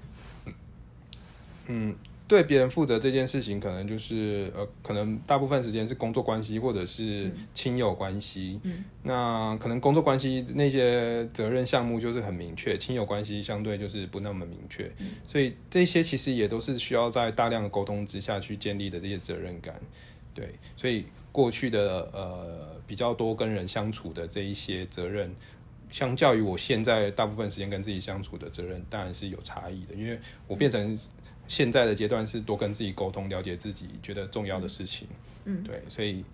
嗯，对别人负责这件事情，可能就是呃，可能大部分时间是工作关系或者是亲友关系。嗯那可能工作关系那些责任项目就是很明确，亲友关系相对就是不那么明确。嗯所以这些其实也都是需要在大量的沟通之下去建立的这些责任感。对，所以过去的呃比较多跟人相处的这一些责任，相较于我现在大部分时间跟自己相处的责任，当然是有差异的。因为我变成现在的阶段是多跟自己沟通，了解自己觉得重要的事情。嗯，对，所以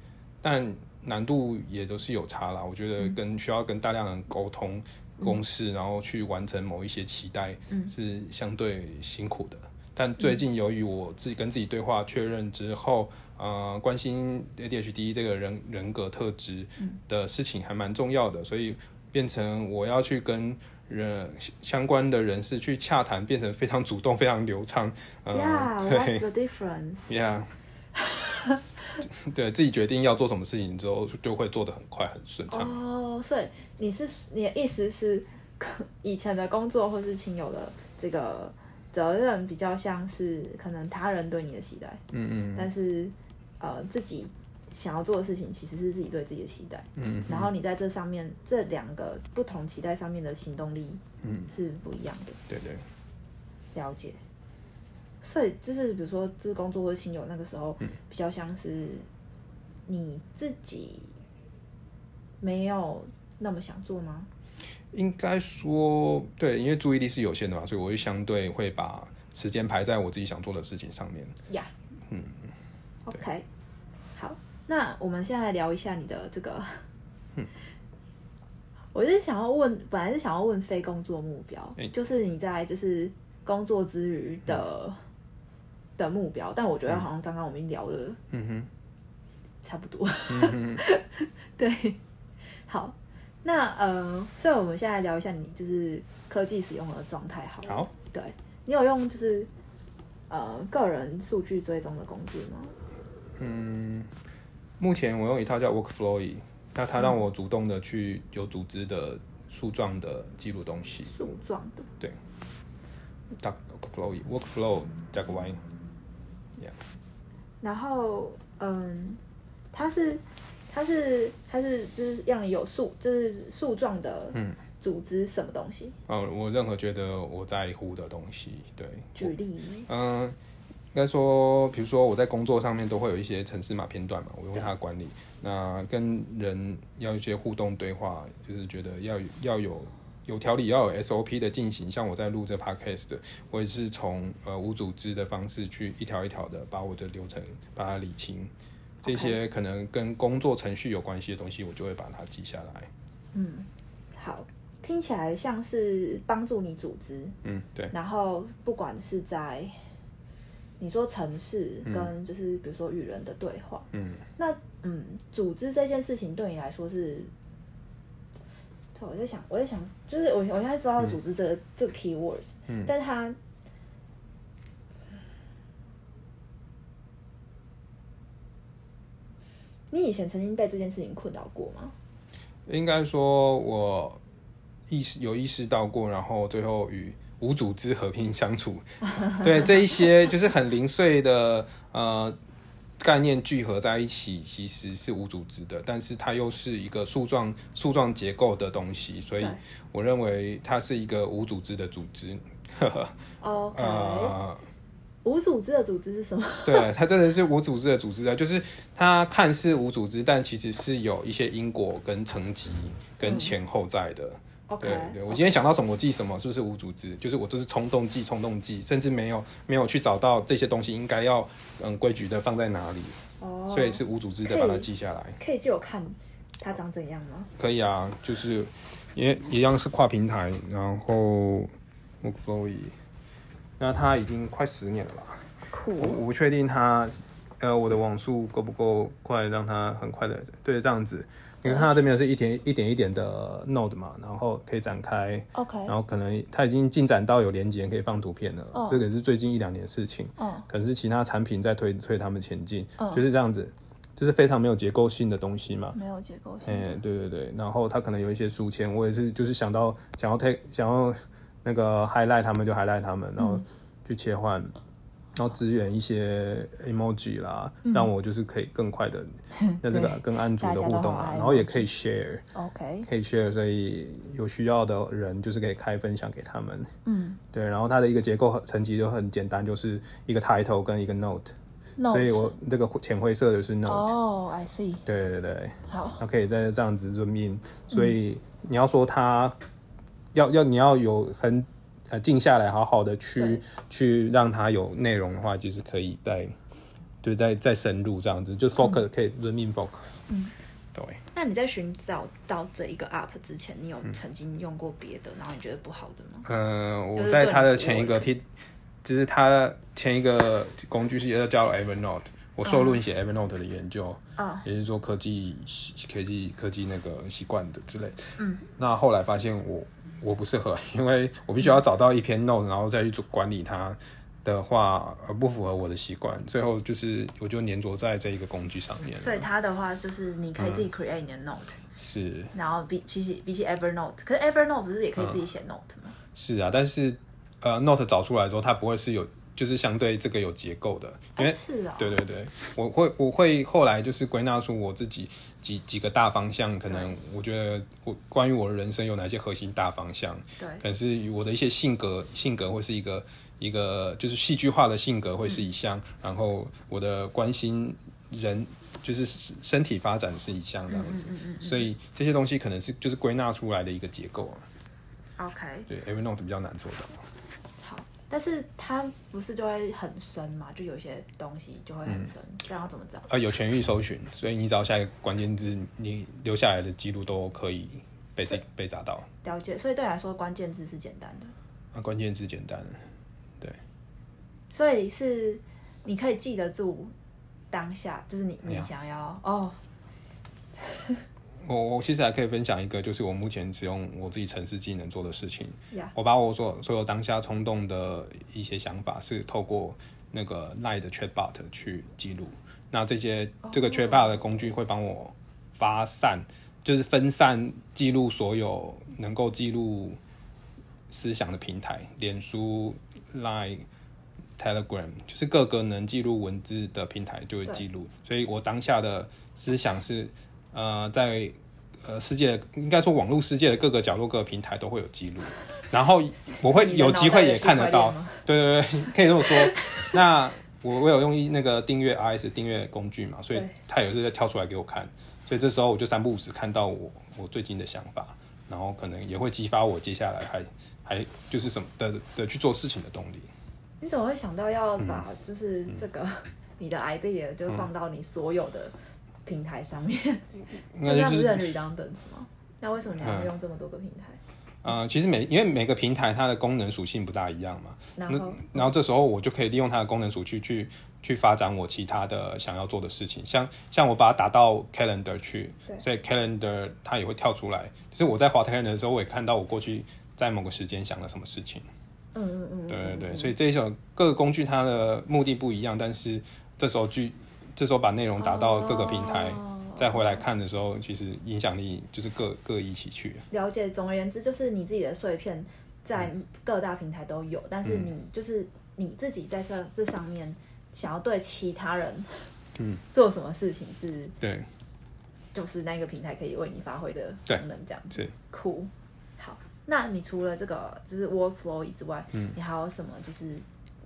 但难度也都是有差啦。我觉得跟需要跟大量人沟通公事，然后去完成某一些期待，是相对辛苦的。但最近由于我自己跟自己对话确认之后，呃，关心 ADHD 这个人人格特质的事情还蛮重要的，所以变成我要去跟人相关的人士去洽谈，变成非常主动、非常流畅。呃 Yeah，what's the difference？Yeah，对 自己决定要做什么事情之后，就会做得很快、很顺畅。哦，所以你是你的意思是，以前的工作或是亲友的这个责任比较像是可能他人对你的期待，嗯嗯但是呃自己想要做的事情其实是自己对自己的期待，嗯然后你在这上面这两个不同期待上面的行动力嗯，是不一样的，对对，了解。所以就是比如说，就是工作或者亲友那个时候，比较像是你自己没有那么想做吗？应该说对，因为注意力是有限的嘛，所以我会相对会把时间排在我自己想做的事情上面。呀，嗯，OK，好，那我们现在来聊一下你的这个，我是想要问，本来是想要问非工作目标，哎。就是你在就是工作之余的、的目标，但我觉得好像刚刚我们聊的嗯哼，差不多，嗯，对，好，那呃，所以我们现在聊一下你就是科技使用的状态好，好，对。你有用就是呃个人数据追踪的工具吗？嗯，目前我用一套叫 Workflow，那它让我主动的去有组织的树状的记录东西。树状的。对，Doc Workflow 加个 Y，然后，嗯，它是，它是，它是，就是让你有树，就是树状的，嗯，组织什么东西？哦，我任何觉得我在乎的东西，对，举例，嗯，应该说，比如说我在工作上面都会有一些城市码片段嘛，我用它管理。那跟人要一些互动对话，就是觉得要要有有条理，要有 SOP 的进行。像我在录这 podcast 的，我也是从呃无组织的方式去一条一条的把我的流程把它理清。这些可能跟工作程序有关系的东西，我就会把它记下来。嗯，好，听起来像是帮助你组织，嗯，对，然后不管是在你说城市跟就是比如说与人的对话，嗯，那嗯，组织这件事情对你来说是，对，我在想，我在想，就是我我现在知道组织这个、这个 keywords，嗯。但是它你以前曾经被这件事情困扰过吗？应该说我意识有意识到过，然后最后与无组织和平相处。对这一些就是很零碎的呃概念聚合在一起，其实是无组织的，但是它又是一个树状树状结构的东西，所以我认为它是一个无组织的组织。OK，、呃，无组织的组织是什么？对，它真的是无组织的组织啊，就是它看似无组织，但其实是有一些因果跟层级跟前后在的。OK，对对，我今天想到什么我记什么，是不是无组织？就是我都是冲动记、冲动记，甚至没有没有去找到这些东西应该要嗯规矩的放在哪里，哦，所以是无组织的把它记下来。可以借我看它长怎样吗？可以啊，就是也一样是跨平台，然后 Workflow，那它已经快十年了吧？酷我我不确定它呃我的网速够不够快，让它很快的对这样子。你看它这边是一点一点一点的 node 嘛，然后可以展开，，OK，然后可能它已经进展到有连接可以放图片了，哦。这个是最近一两年的事情，嗯可能是其他产品在推推他们前进，嗯就是这样子，就是非常没有结构性的东西嘛。没有结构性。哎、的，对对对，然后它可能有一些书签，我也是就是想到想要 take 想要那个 highlight 他们就 highlight 他们，然后去切换，然后支援一些 emoji 啦，让我就是可以更快的 那这个跟安卓的互动啊，然后也可以 share。OK，可以 share，所以有需要的人就是可以开分享给他们。嗯。对，然后它的一个结构很层级就很简单，就是一个 title 跟一个 note，Note 所以我这个浅灰色的是 Note。哦，I see，对对对，好，它可以再这样子 zoom in，所以你要说它要要你要有很呃静下来，好好的去对。去让它有内容的话，就是可以再就再再深入这样子，就 focus、可以 zoom in focus。嗯，对。那你在寻找到这一个 app 之前，你有曾经用过别的，然后你觉得不好的吗？嗯、就是我在它的前一个不 T，就是它前一个工具是也叫 Evernote，我受论写 Evernote 的研究，啊、也是做科技科技科技那个习惯的之类的。嗯，那后来发现我我不适合，因为我必须要找到一篇 note，然后再去做管理它的话，呃，不符合我的习惯。最后就是我就粘着在这一个工具上面。所以它的话就是你可以嗯自己 create 你的 note，、是然后比其实比起 Evernote，可是 Evernote 不是也可以自己写 note 吗？是啊，但是呃，note 找出来之后，它不会是有就是相对这个有结构的，因为哎是啊、对对对，我会我会后来就是归纳出我自己几几个大方向，可能我觉得我关于我的人生有哪些核心大方向，对。可能是我的一些性格性格会是一个一个就是戏剧化的性格会是一项，然后我的关心人就是身体发展是一项这样子，所以这些东西可能是就是归纳出来的一个结构啊。，OK，对，Evernote 比较难做到。好，但是它不是就会很深嘛？就有些东西就会很深，这样要怎么找？呃，有权益搜寻，所以你只要下一个关键字，你留下来的记录都可以被这被砸到。了解，所以对你来说关键字是简单的，啊，关键字简单，对所以是你可以记得住当下，就是你你呀想要哦，我我其实还可以分享一个，就是我目前只用我自己城市技能做的事情。呀我把我所所有当下冲动的一些想法，是透过那个 Line 的 Chatbot 去记录。那这些这个 Chatbot 的工具会帮我发散，就是分散记录所有能够记录思想的平台，脸书、Line、Telegram，就是各个能记录文字的平台就会记录。所以我当下的思想是，呃，在呃世界应该说网络世界的各个角落、各个平台都会有记录。然后我会有机会也看得到。对对对，可以这么说。那我我有用一那个订阅 RS 订阅工具嘛，所以对。它也是在跳出来给我看，所以这时候我就三不五时看到我我最近的想法，然后可能也会激发我接下来还还就是什么的的去做事情的动力。你怎么会想到要嗯。把就是这个、你的 idea 就放到你所有的平台上面？应该就是这样不是很 redundant 吗？那为什么你还会用这么多个平台？呃，其实每因为每个平台它的功能属性不大一样嘛，那然后？然后这时候我就可以利用它的功能属性去去发展我其他的想要做的事情，像像我把它打到 calendar 去，所以 calendar 它也会跳出来，就是我在滑 calendar 的时候，我也看到我过去在某个时间想了什么事情，嗯嗯嗯，对对对，所以这一种各个工具它的目的不一样，但是这时候去这时候把内容打到各个平台，哦再回来看的时候，其实影响力就是各各一起去。了解。总而言之，就是你自己的碎片在嗯各大平台都有，但是你就是你自己在这这上面想要对其他人嗯 做什么事情是，对，就是那个平台可以为你发挥的功能，这样子。是。酷。好，那你除了这个就是 workflow 之外，嗯你还有什么就是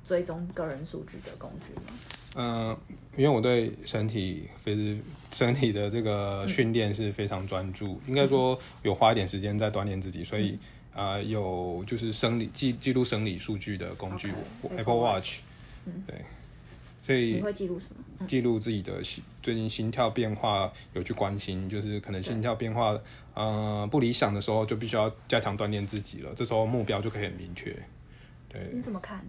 追踪个人数据的工具吗？嗯，因为我对身体非 身体的这个训练是非常专注，应该说有花一点时间在锻炼自己，所以呃有就是生理记记录生理数据的工具 Apple Watch，对，所你以会记录什么？记录自己的心最近心跳变化有去关心，就是可能心跳变化呃不理想的时候，就必须要加强锻炼自己了，这时候目标就可以很明确，对。你怎么看？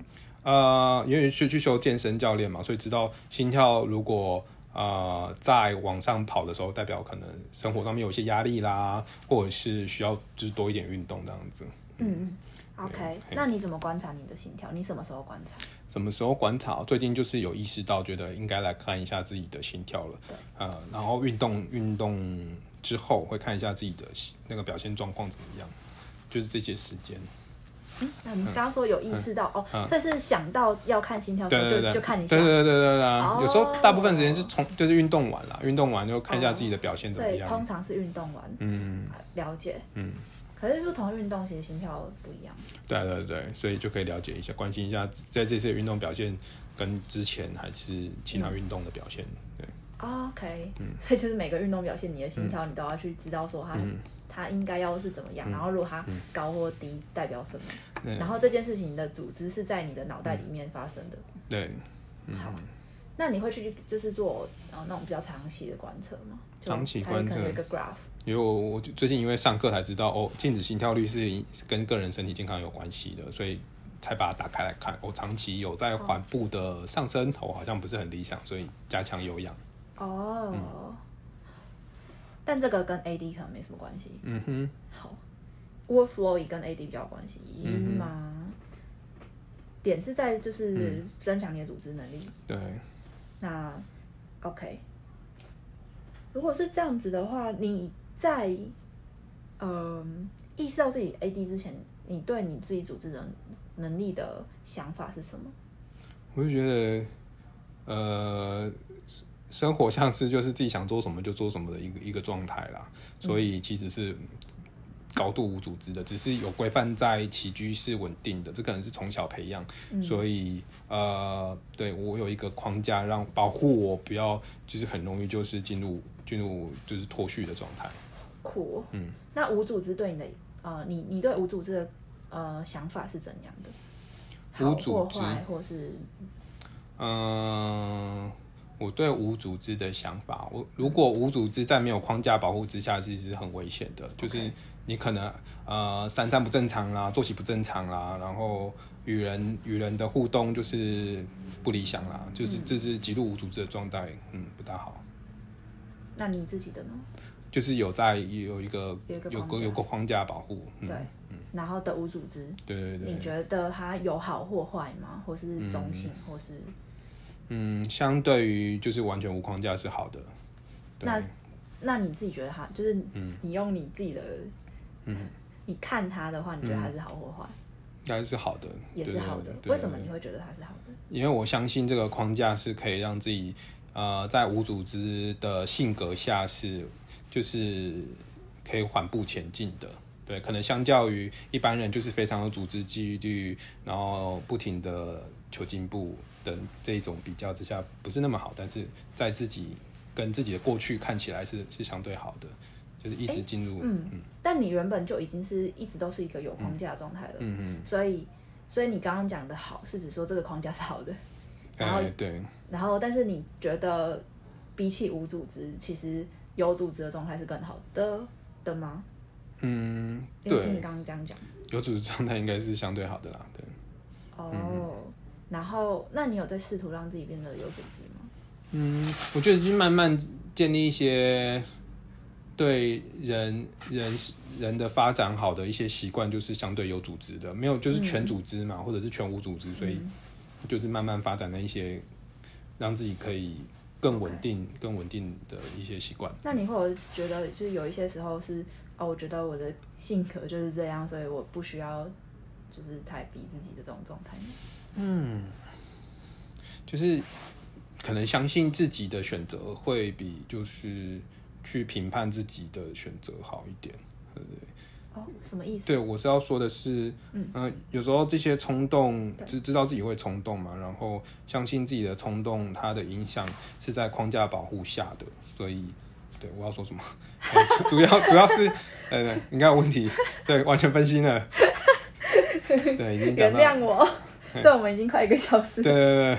呃，因为去去修健身教练嘛，所以知道心跳如果呃在往上跑的时候，代表可能生活上面有一些压力啦，或者是需要就是多一点运动这样子。嗯嗯，OK。那你怎么观察你的心跳？你什么时候观察？什么时候观察？最近就是有意识到，觉得应该来看一下自己的心跳了。对呃，然后运动运动之后会看一下自己的那个表现状况怎么样，就是这些时间。嗯，那你刚刚说有意识到、哦，嗯所以是想到要看心跳对对对，就就看一下，对对对对对有时候大部分时间是从就是运动完啦，运动完就看一下自己的表现怎么样。通常是运动完，嗯了解。嗯，可是不同运动其实心跳不一样。对对对，所以就可以了解一下，关心一下在这些运动表现跟之前还是其他运动的表现。对哦 OK，、所以就是每个运动表现，你的心跳你都要去知道说它、嗯它应该要是怎么样，然后如果它高或低代表什么，对然后这件事情的组织是在你的脑袋里面发生的。对，好，那你会去就是做呃那种比较长期的观测吗？就长期它观测有一个 graph。因为我我最近因为上课才知道哦，静止心跳率是是跟个人身体健康有关系的，所以才把它打开来看。我、长期有在缓步的上升，我、好像不是很理想，所以加强有氧。哦，但这个跟 AD 可能没什么关系。嗯哼，好，workflow 也跟 AD 比较有关系嗯哼吗？点是在就是增强你的组织能力。对，那 OK，如果是这样子的话，你在嗯、意识到自己 AD 之前，你对你自己组织能能力的想法是什么？我就觉得，呃，生活像是就是自己想做什么就做什么的一个一个状态啦，所以其实是高度无组织的，只是有规范在起居是稳定的，这可能是从小培养，所以呃，对我有一个框架让保护我不要就是很容易就是进入进入就是脱序的状态。酷，嗯，那无组织对你的呃，你你对无组织的呃想法是怎样的？好无组织或是嗯，我对无组织的想法，我如果无组织在没有框架保护之下，其实是很危险的。就是你可能呃三餐不正常啦，作息不正常啦，然后与人与人的互动就是不理想啦，就是这是极度无组织的状态，嗯，不大好。那你自己的呢？就是有在有一个有有个有个框架保护，嗯。对，，然后的无组织，对对对。你，觉得它有好或坏吗？或是中性，或是？嗯，相对于就是完全无框架是好的，那那你自己觉得它就是嗯。你用你自己的，嗯，你看它的话，你觉得它是好或坏？应该是好的，也是好的为什么你会觉得它是好的？因为我相信这个框架是可以让自己呃在无组织的性格下是就是可以缓步前进的。对，可能相较于一般人就是非常有组织纪律，然后不停的求进步的这种比较之下，不是那么好。但是在自己跟自己的过去看起来是是相对好的，就是一直进入嗯，但你原本就已经是一直都是一个有框架的状态了，嗯嗯，所以所以你刚刚讲的好是指说这个框架是好的，然后哎对，然后但是你觉得比起无组织，其实有组织的状态是更好的的吗？嗯对听你，刚刚这样讲。有组织状态应该是相对好的啦，对。哦，然后那你有在试图让自己变得有组织吗？嗯，我觉得就是慢慢建立一些对人人人的发展好的一些习惯，就是相对有组织的，没有就是全组织嘛，或者是全无组织，所以就是慢慢发展的一些让自己可以更稳定、更稳定的一些习惯。那你会有觉得，就是有一些时候是哦，我觉得我的性格就是这样，所以我不需要就是太逼自己的这种状态。嗯，就是可能相信自己的选择会比就是去评判自己的选择好一点。对不对？哦，什么意思？对，我是要说的是，嗯呃有时候这些冲动，知知道自己会冲动嘛，然后相信自己的冲动，它的影响是在框架保护下的，所以，对我要说什么？呃 主主要主要是，呃，应该有问题，对，完全分心了，对，已经讲原到，谅我，对，我们已经快一个小时对，对对，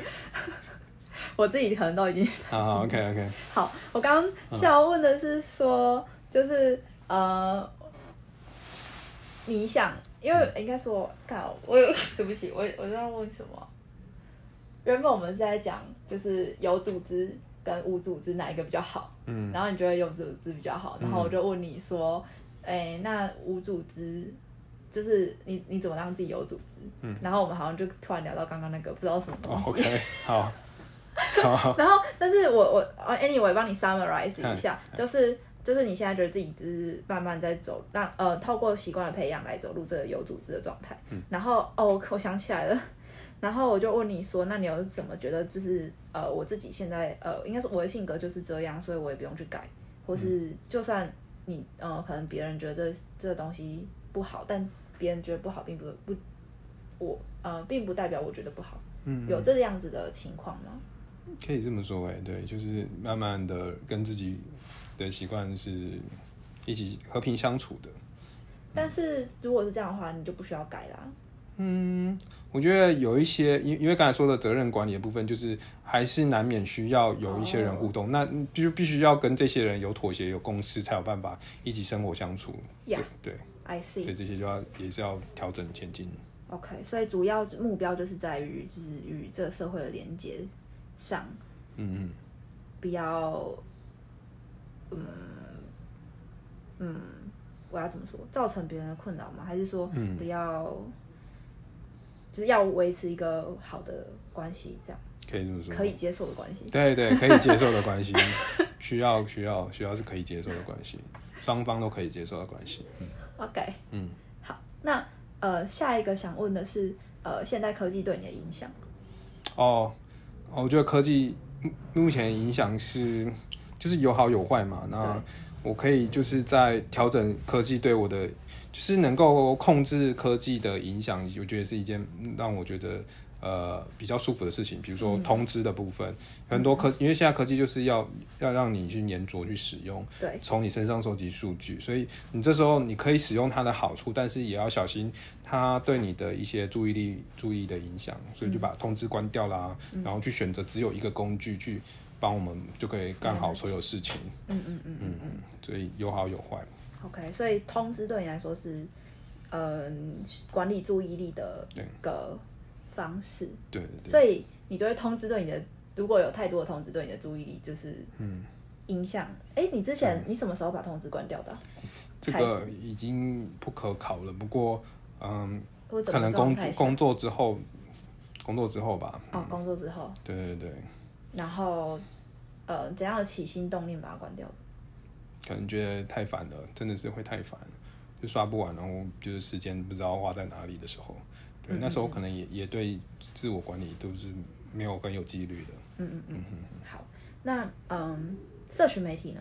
我自己可能都已经 好好，OK OK，好。我刚刚想要问的是说，就是呃，你想，因为应该说，看我有对不起，我我在问什么？原本我们是在讲，就是有组织跟无组织哪一个比较好，嗯然后你觉得有组织比较好，然后我就问你说，哎、那无组织就是你你怎么让自己有组织？嗯然后我们好像就突然聊到刚刚那个不知道什么东哦西。，OK，好，然后，但是我我呃 anyway 帮你 summarize 一下，嗯就是就是你现在觉得自己就是慢慢在走，让呃透过习惯的培养来走入这个有组织的状态。嗯然后哦，我想起来了，然后我就问你说，那你有怎么觉得就是呃我自己现在呃应该是我的性格就是这样，所以我也不用去改，或嗯是就算你呃可能别人觉得这这个东西不好，但别人觉得不好，并不不我呃，并不代表我觉得不好。嗯，有这样子的情况吗？可以这么说，哎，对，就是慢慢的跟自己的习惯是一起和平相处的。但是如果是这样的话，你就不需要改啦。嗯，我觉得有一些，因因为刚才说的责任管理的部分，就是还是难免需要有一些人互动，那必须必须要跟这些人有妥协、有共识，才有办法一起生活相处。Yeah 对，I see。对，这些就要也是要调整前进。OK，所以主要目标就是在于就是与这个社会的连接上，嗯嗯，不要，嗯嗯，我要怎么说，造成别人的困扰吗？还是说嗯不要，就是要维持一个好的关系，这样可以这么说。可以接受的关系？对对，可以接受的关系，需要需要需要是可以接受的关系，双方都可以接受的关系。嗯 OK，嗯，好，那呃，下一个想问的是，呃，现代科技对你的影响？哦，哦我觉得科技目目前影响是就是有好有坏嘛。那我可以就是在调整科技对我的，就是能够控制科技的影响，我觉得是一件让我觉得呃比较舒服的事情。比如说通知的部分，很多科因为现在科技就是要要让你去粘着去使用，对，从你身上收集数据，所以你这时候你可以使用它的好处，但是也要小心它对你的一些注意力注意的影响，所以就把通知关掉啦，然后去选择只有一个工具去帮我们就可以干好所有事情。嗯嗯嗯嗯嗯，所以有好有坏。，OK，所以通知对你来说是，呃，管理注意力的一个方式。对对对，所以你就会通知对你的，如果有太多的通知对你的注意力就是嗯，影响。哎、你之前你什么时候把通知关掉的啊？这个已经不可考了。不过，嗯，可能工工作之后，工作之后吧。哦，工作之后，对对对，然后呃，怎样的起心动念把它关掉的？可能觉得太烦了，真的是会太烦，就刷不完，然后就是时间不知道花在哪里的时候，那时候可能也也对自我管理都是没有很有纪律的，嗯嗯嗯，好，那嗯，社群媒体呢？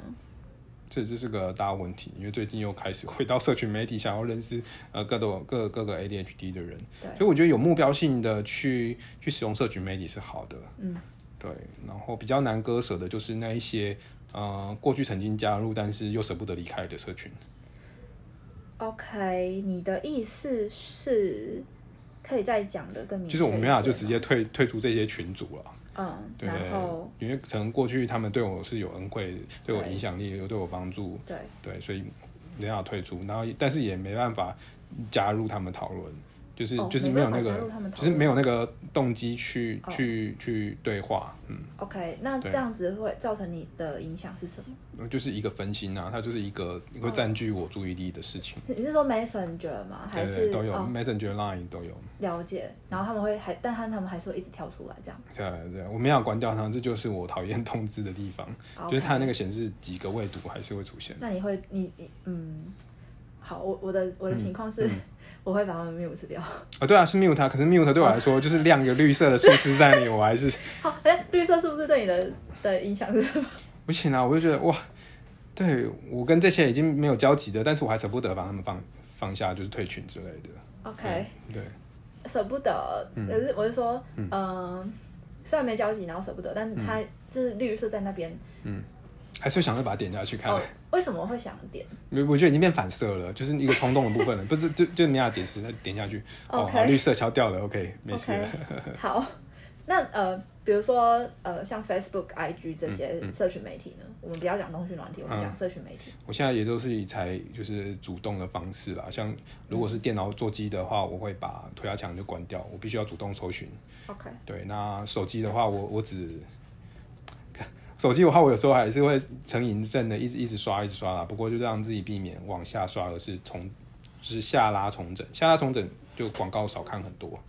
这这是个大问题，因为最近又开始回到社群媒体，想要认识呃各种各各个 ADHD 的人，对。所以我觉得有目标性的去去使用社群媒体是好的，嗯，对，然后比较难割舍的就是那一些呃过去曾经加入但是又舍不得离开的社群。OK，你的意思是可以再讲的更明确就是我没办法就直接退退出这些群组了，吗嗯，对，然后因为可能过去他们对我是有恩惠，对我影响力，有对我帮助，对。对，所以没办法退出，然后但是也没办法加入他们讨论，就是、哦就是没有那个就是没有那个动机去、哦去去对话，嗯，OK，那这样子会造成你的影响是什么？就是一个分心啊，它就是一个会占据我注意力的事情，你是说 Messenger 吗？还是都有、哦、Messenger、Line 都有。了解，然后他们会还，但他他们还是会一直跳出来这样。对对，我没有关掉它，这就是我讨厌通知的地方就是它那个显示几个未读还是会出现。那你会，你你嗯，好，我我的我的情况是，嗯我会把他们 mute 掉。啊、对啊，是 mute 它，可是 mute 对我来说就是亮一个绿色的数字在你，我还是 好，哎、绿色是不是对你的的影响是什么？不行啊，我就觉得哇，对我跟这些已经没有交集的，但是我还舍不得把他们放放下，就是退群之类的。OK，对，舍不得，嗯可是我就说，嗯、虽然没交集，然后舍不得，但是它就是绿色在那边。还是会想着把它点下去看。哦，为什么会想点？我我觉得已经变反射了，就是一个冲动的部分了，不是就就你要解释，那点下去，哦绿色敲掉了，OK，没事。好，那呃，比如说呃，像 Facebook、IG 这嗯些社群媒体呢，我们不要讲通讯软体，我们讲社群媒体。我现在也都是以才就是主动的方式啦，像如果是电脑座机的话，我会把涂鸦墙就关掉，我必须要主动搜寻。OK，对，那手机的话，我我只手机的话，我有时候还是会成瘾症的，一直一直刷，一直刷啦。不过就让自己避免往下刷，而是重就是下拉重整，下拉重整就广告少看很多，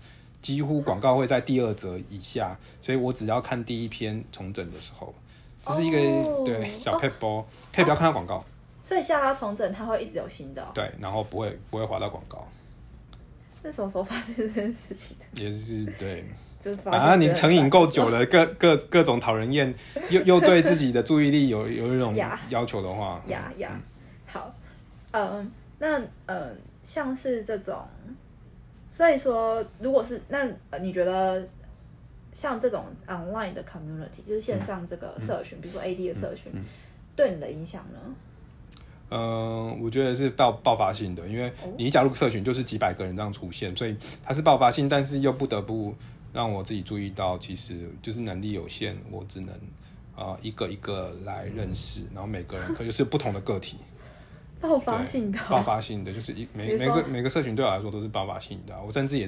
几乎广告会在第二则以下，所以我只要看第一篇重整的时候，这是一个、哦对小 p e 包，可以不要看到广告，所以下拉重整它会一直有新的、哦。对，然后不会不会滑到广告，是什么时候发生这件事情的？也是对。就是发反正你成瘾够久了，各各各种讨人厌，又又对自己的注意力有有一种要求的话，呀呀，好，嗯，那嗯，像是这种，所以说，如果是那呃你觉得像这种 online 的 community，就是线上这个社群，比如说 AD 的社群，对你的影响呢？嗯，我觉得是爆爆发性的，因为哦。你一加入社群就是几百个人这样出现，所以它是爆发性，但是又不得不让我自己注意到，其实就是能力有限，我只能呃一个一个来认识，然后每个人可能就是不同的个体，爆发性的。哦，爆发性的就是一每每个每个社群对我来说都是爆发性的啊、我甚至也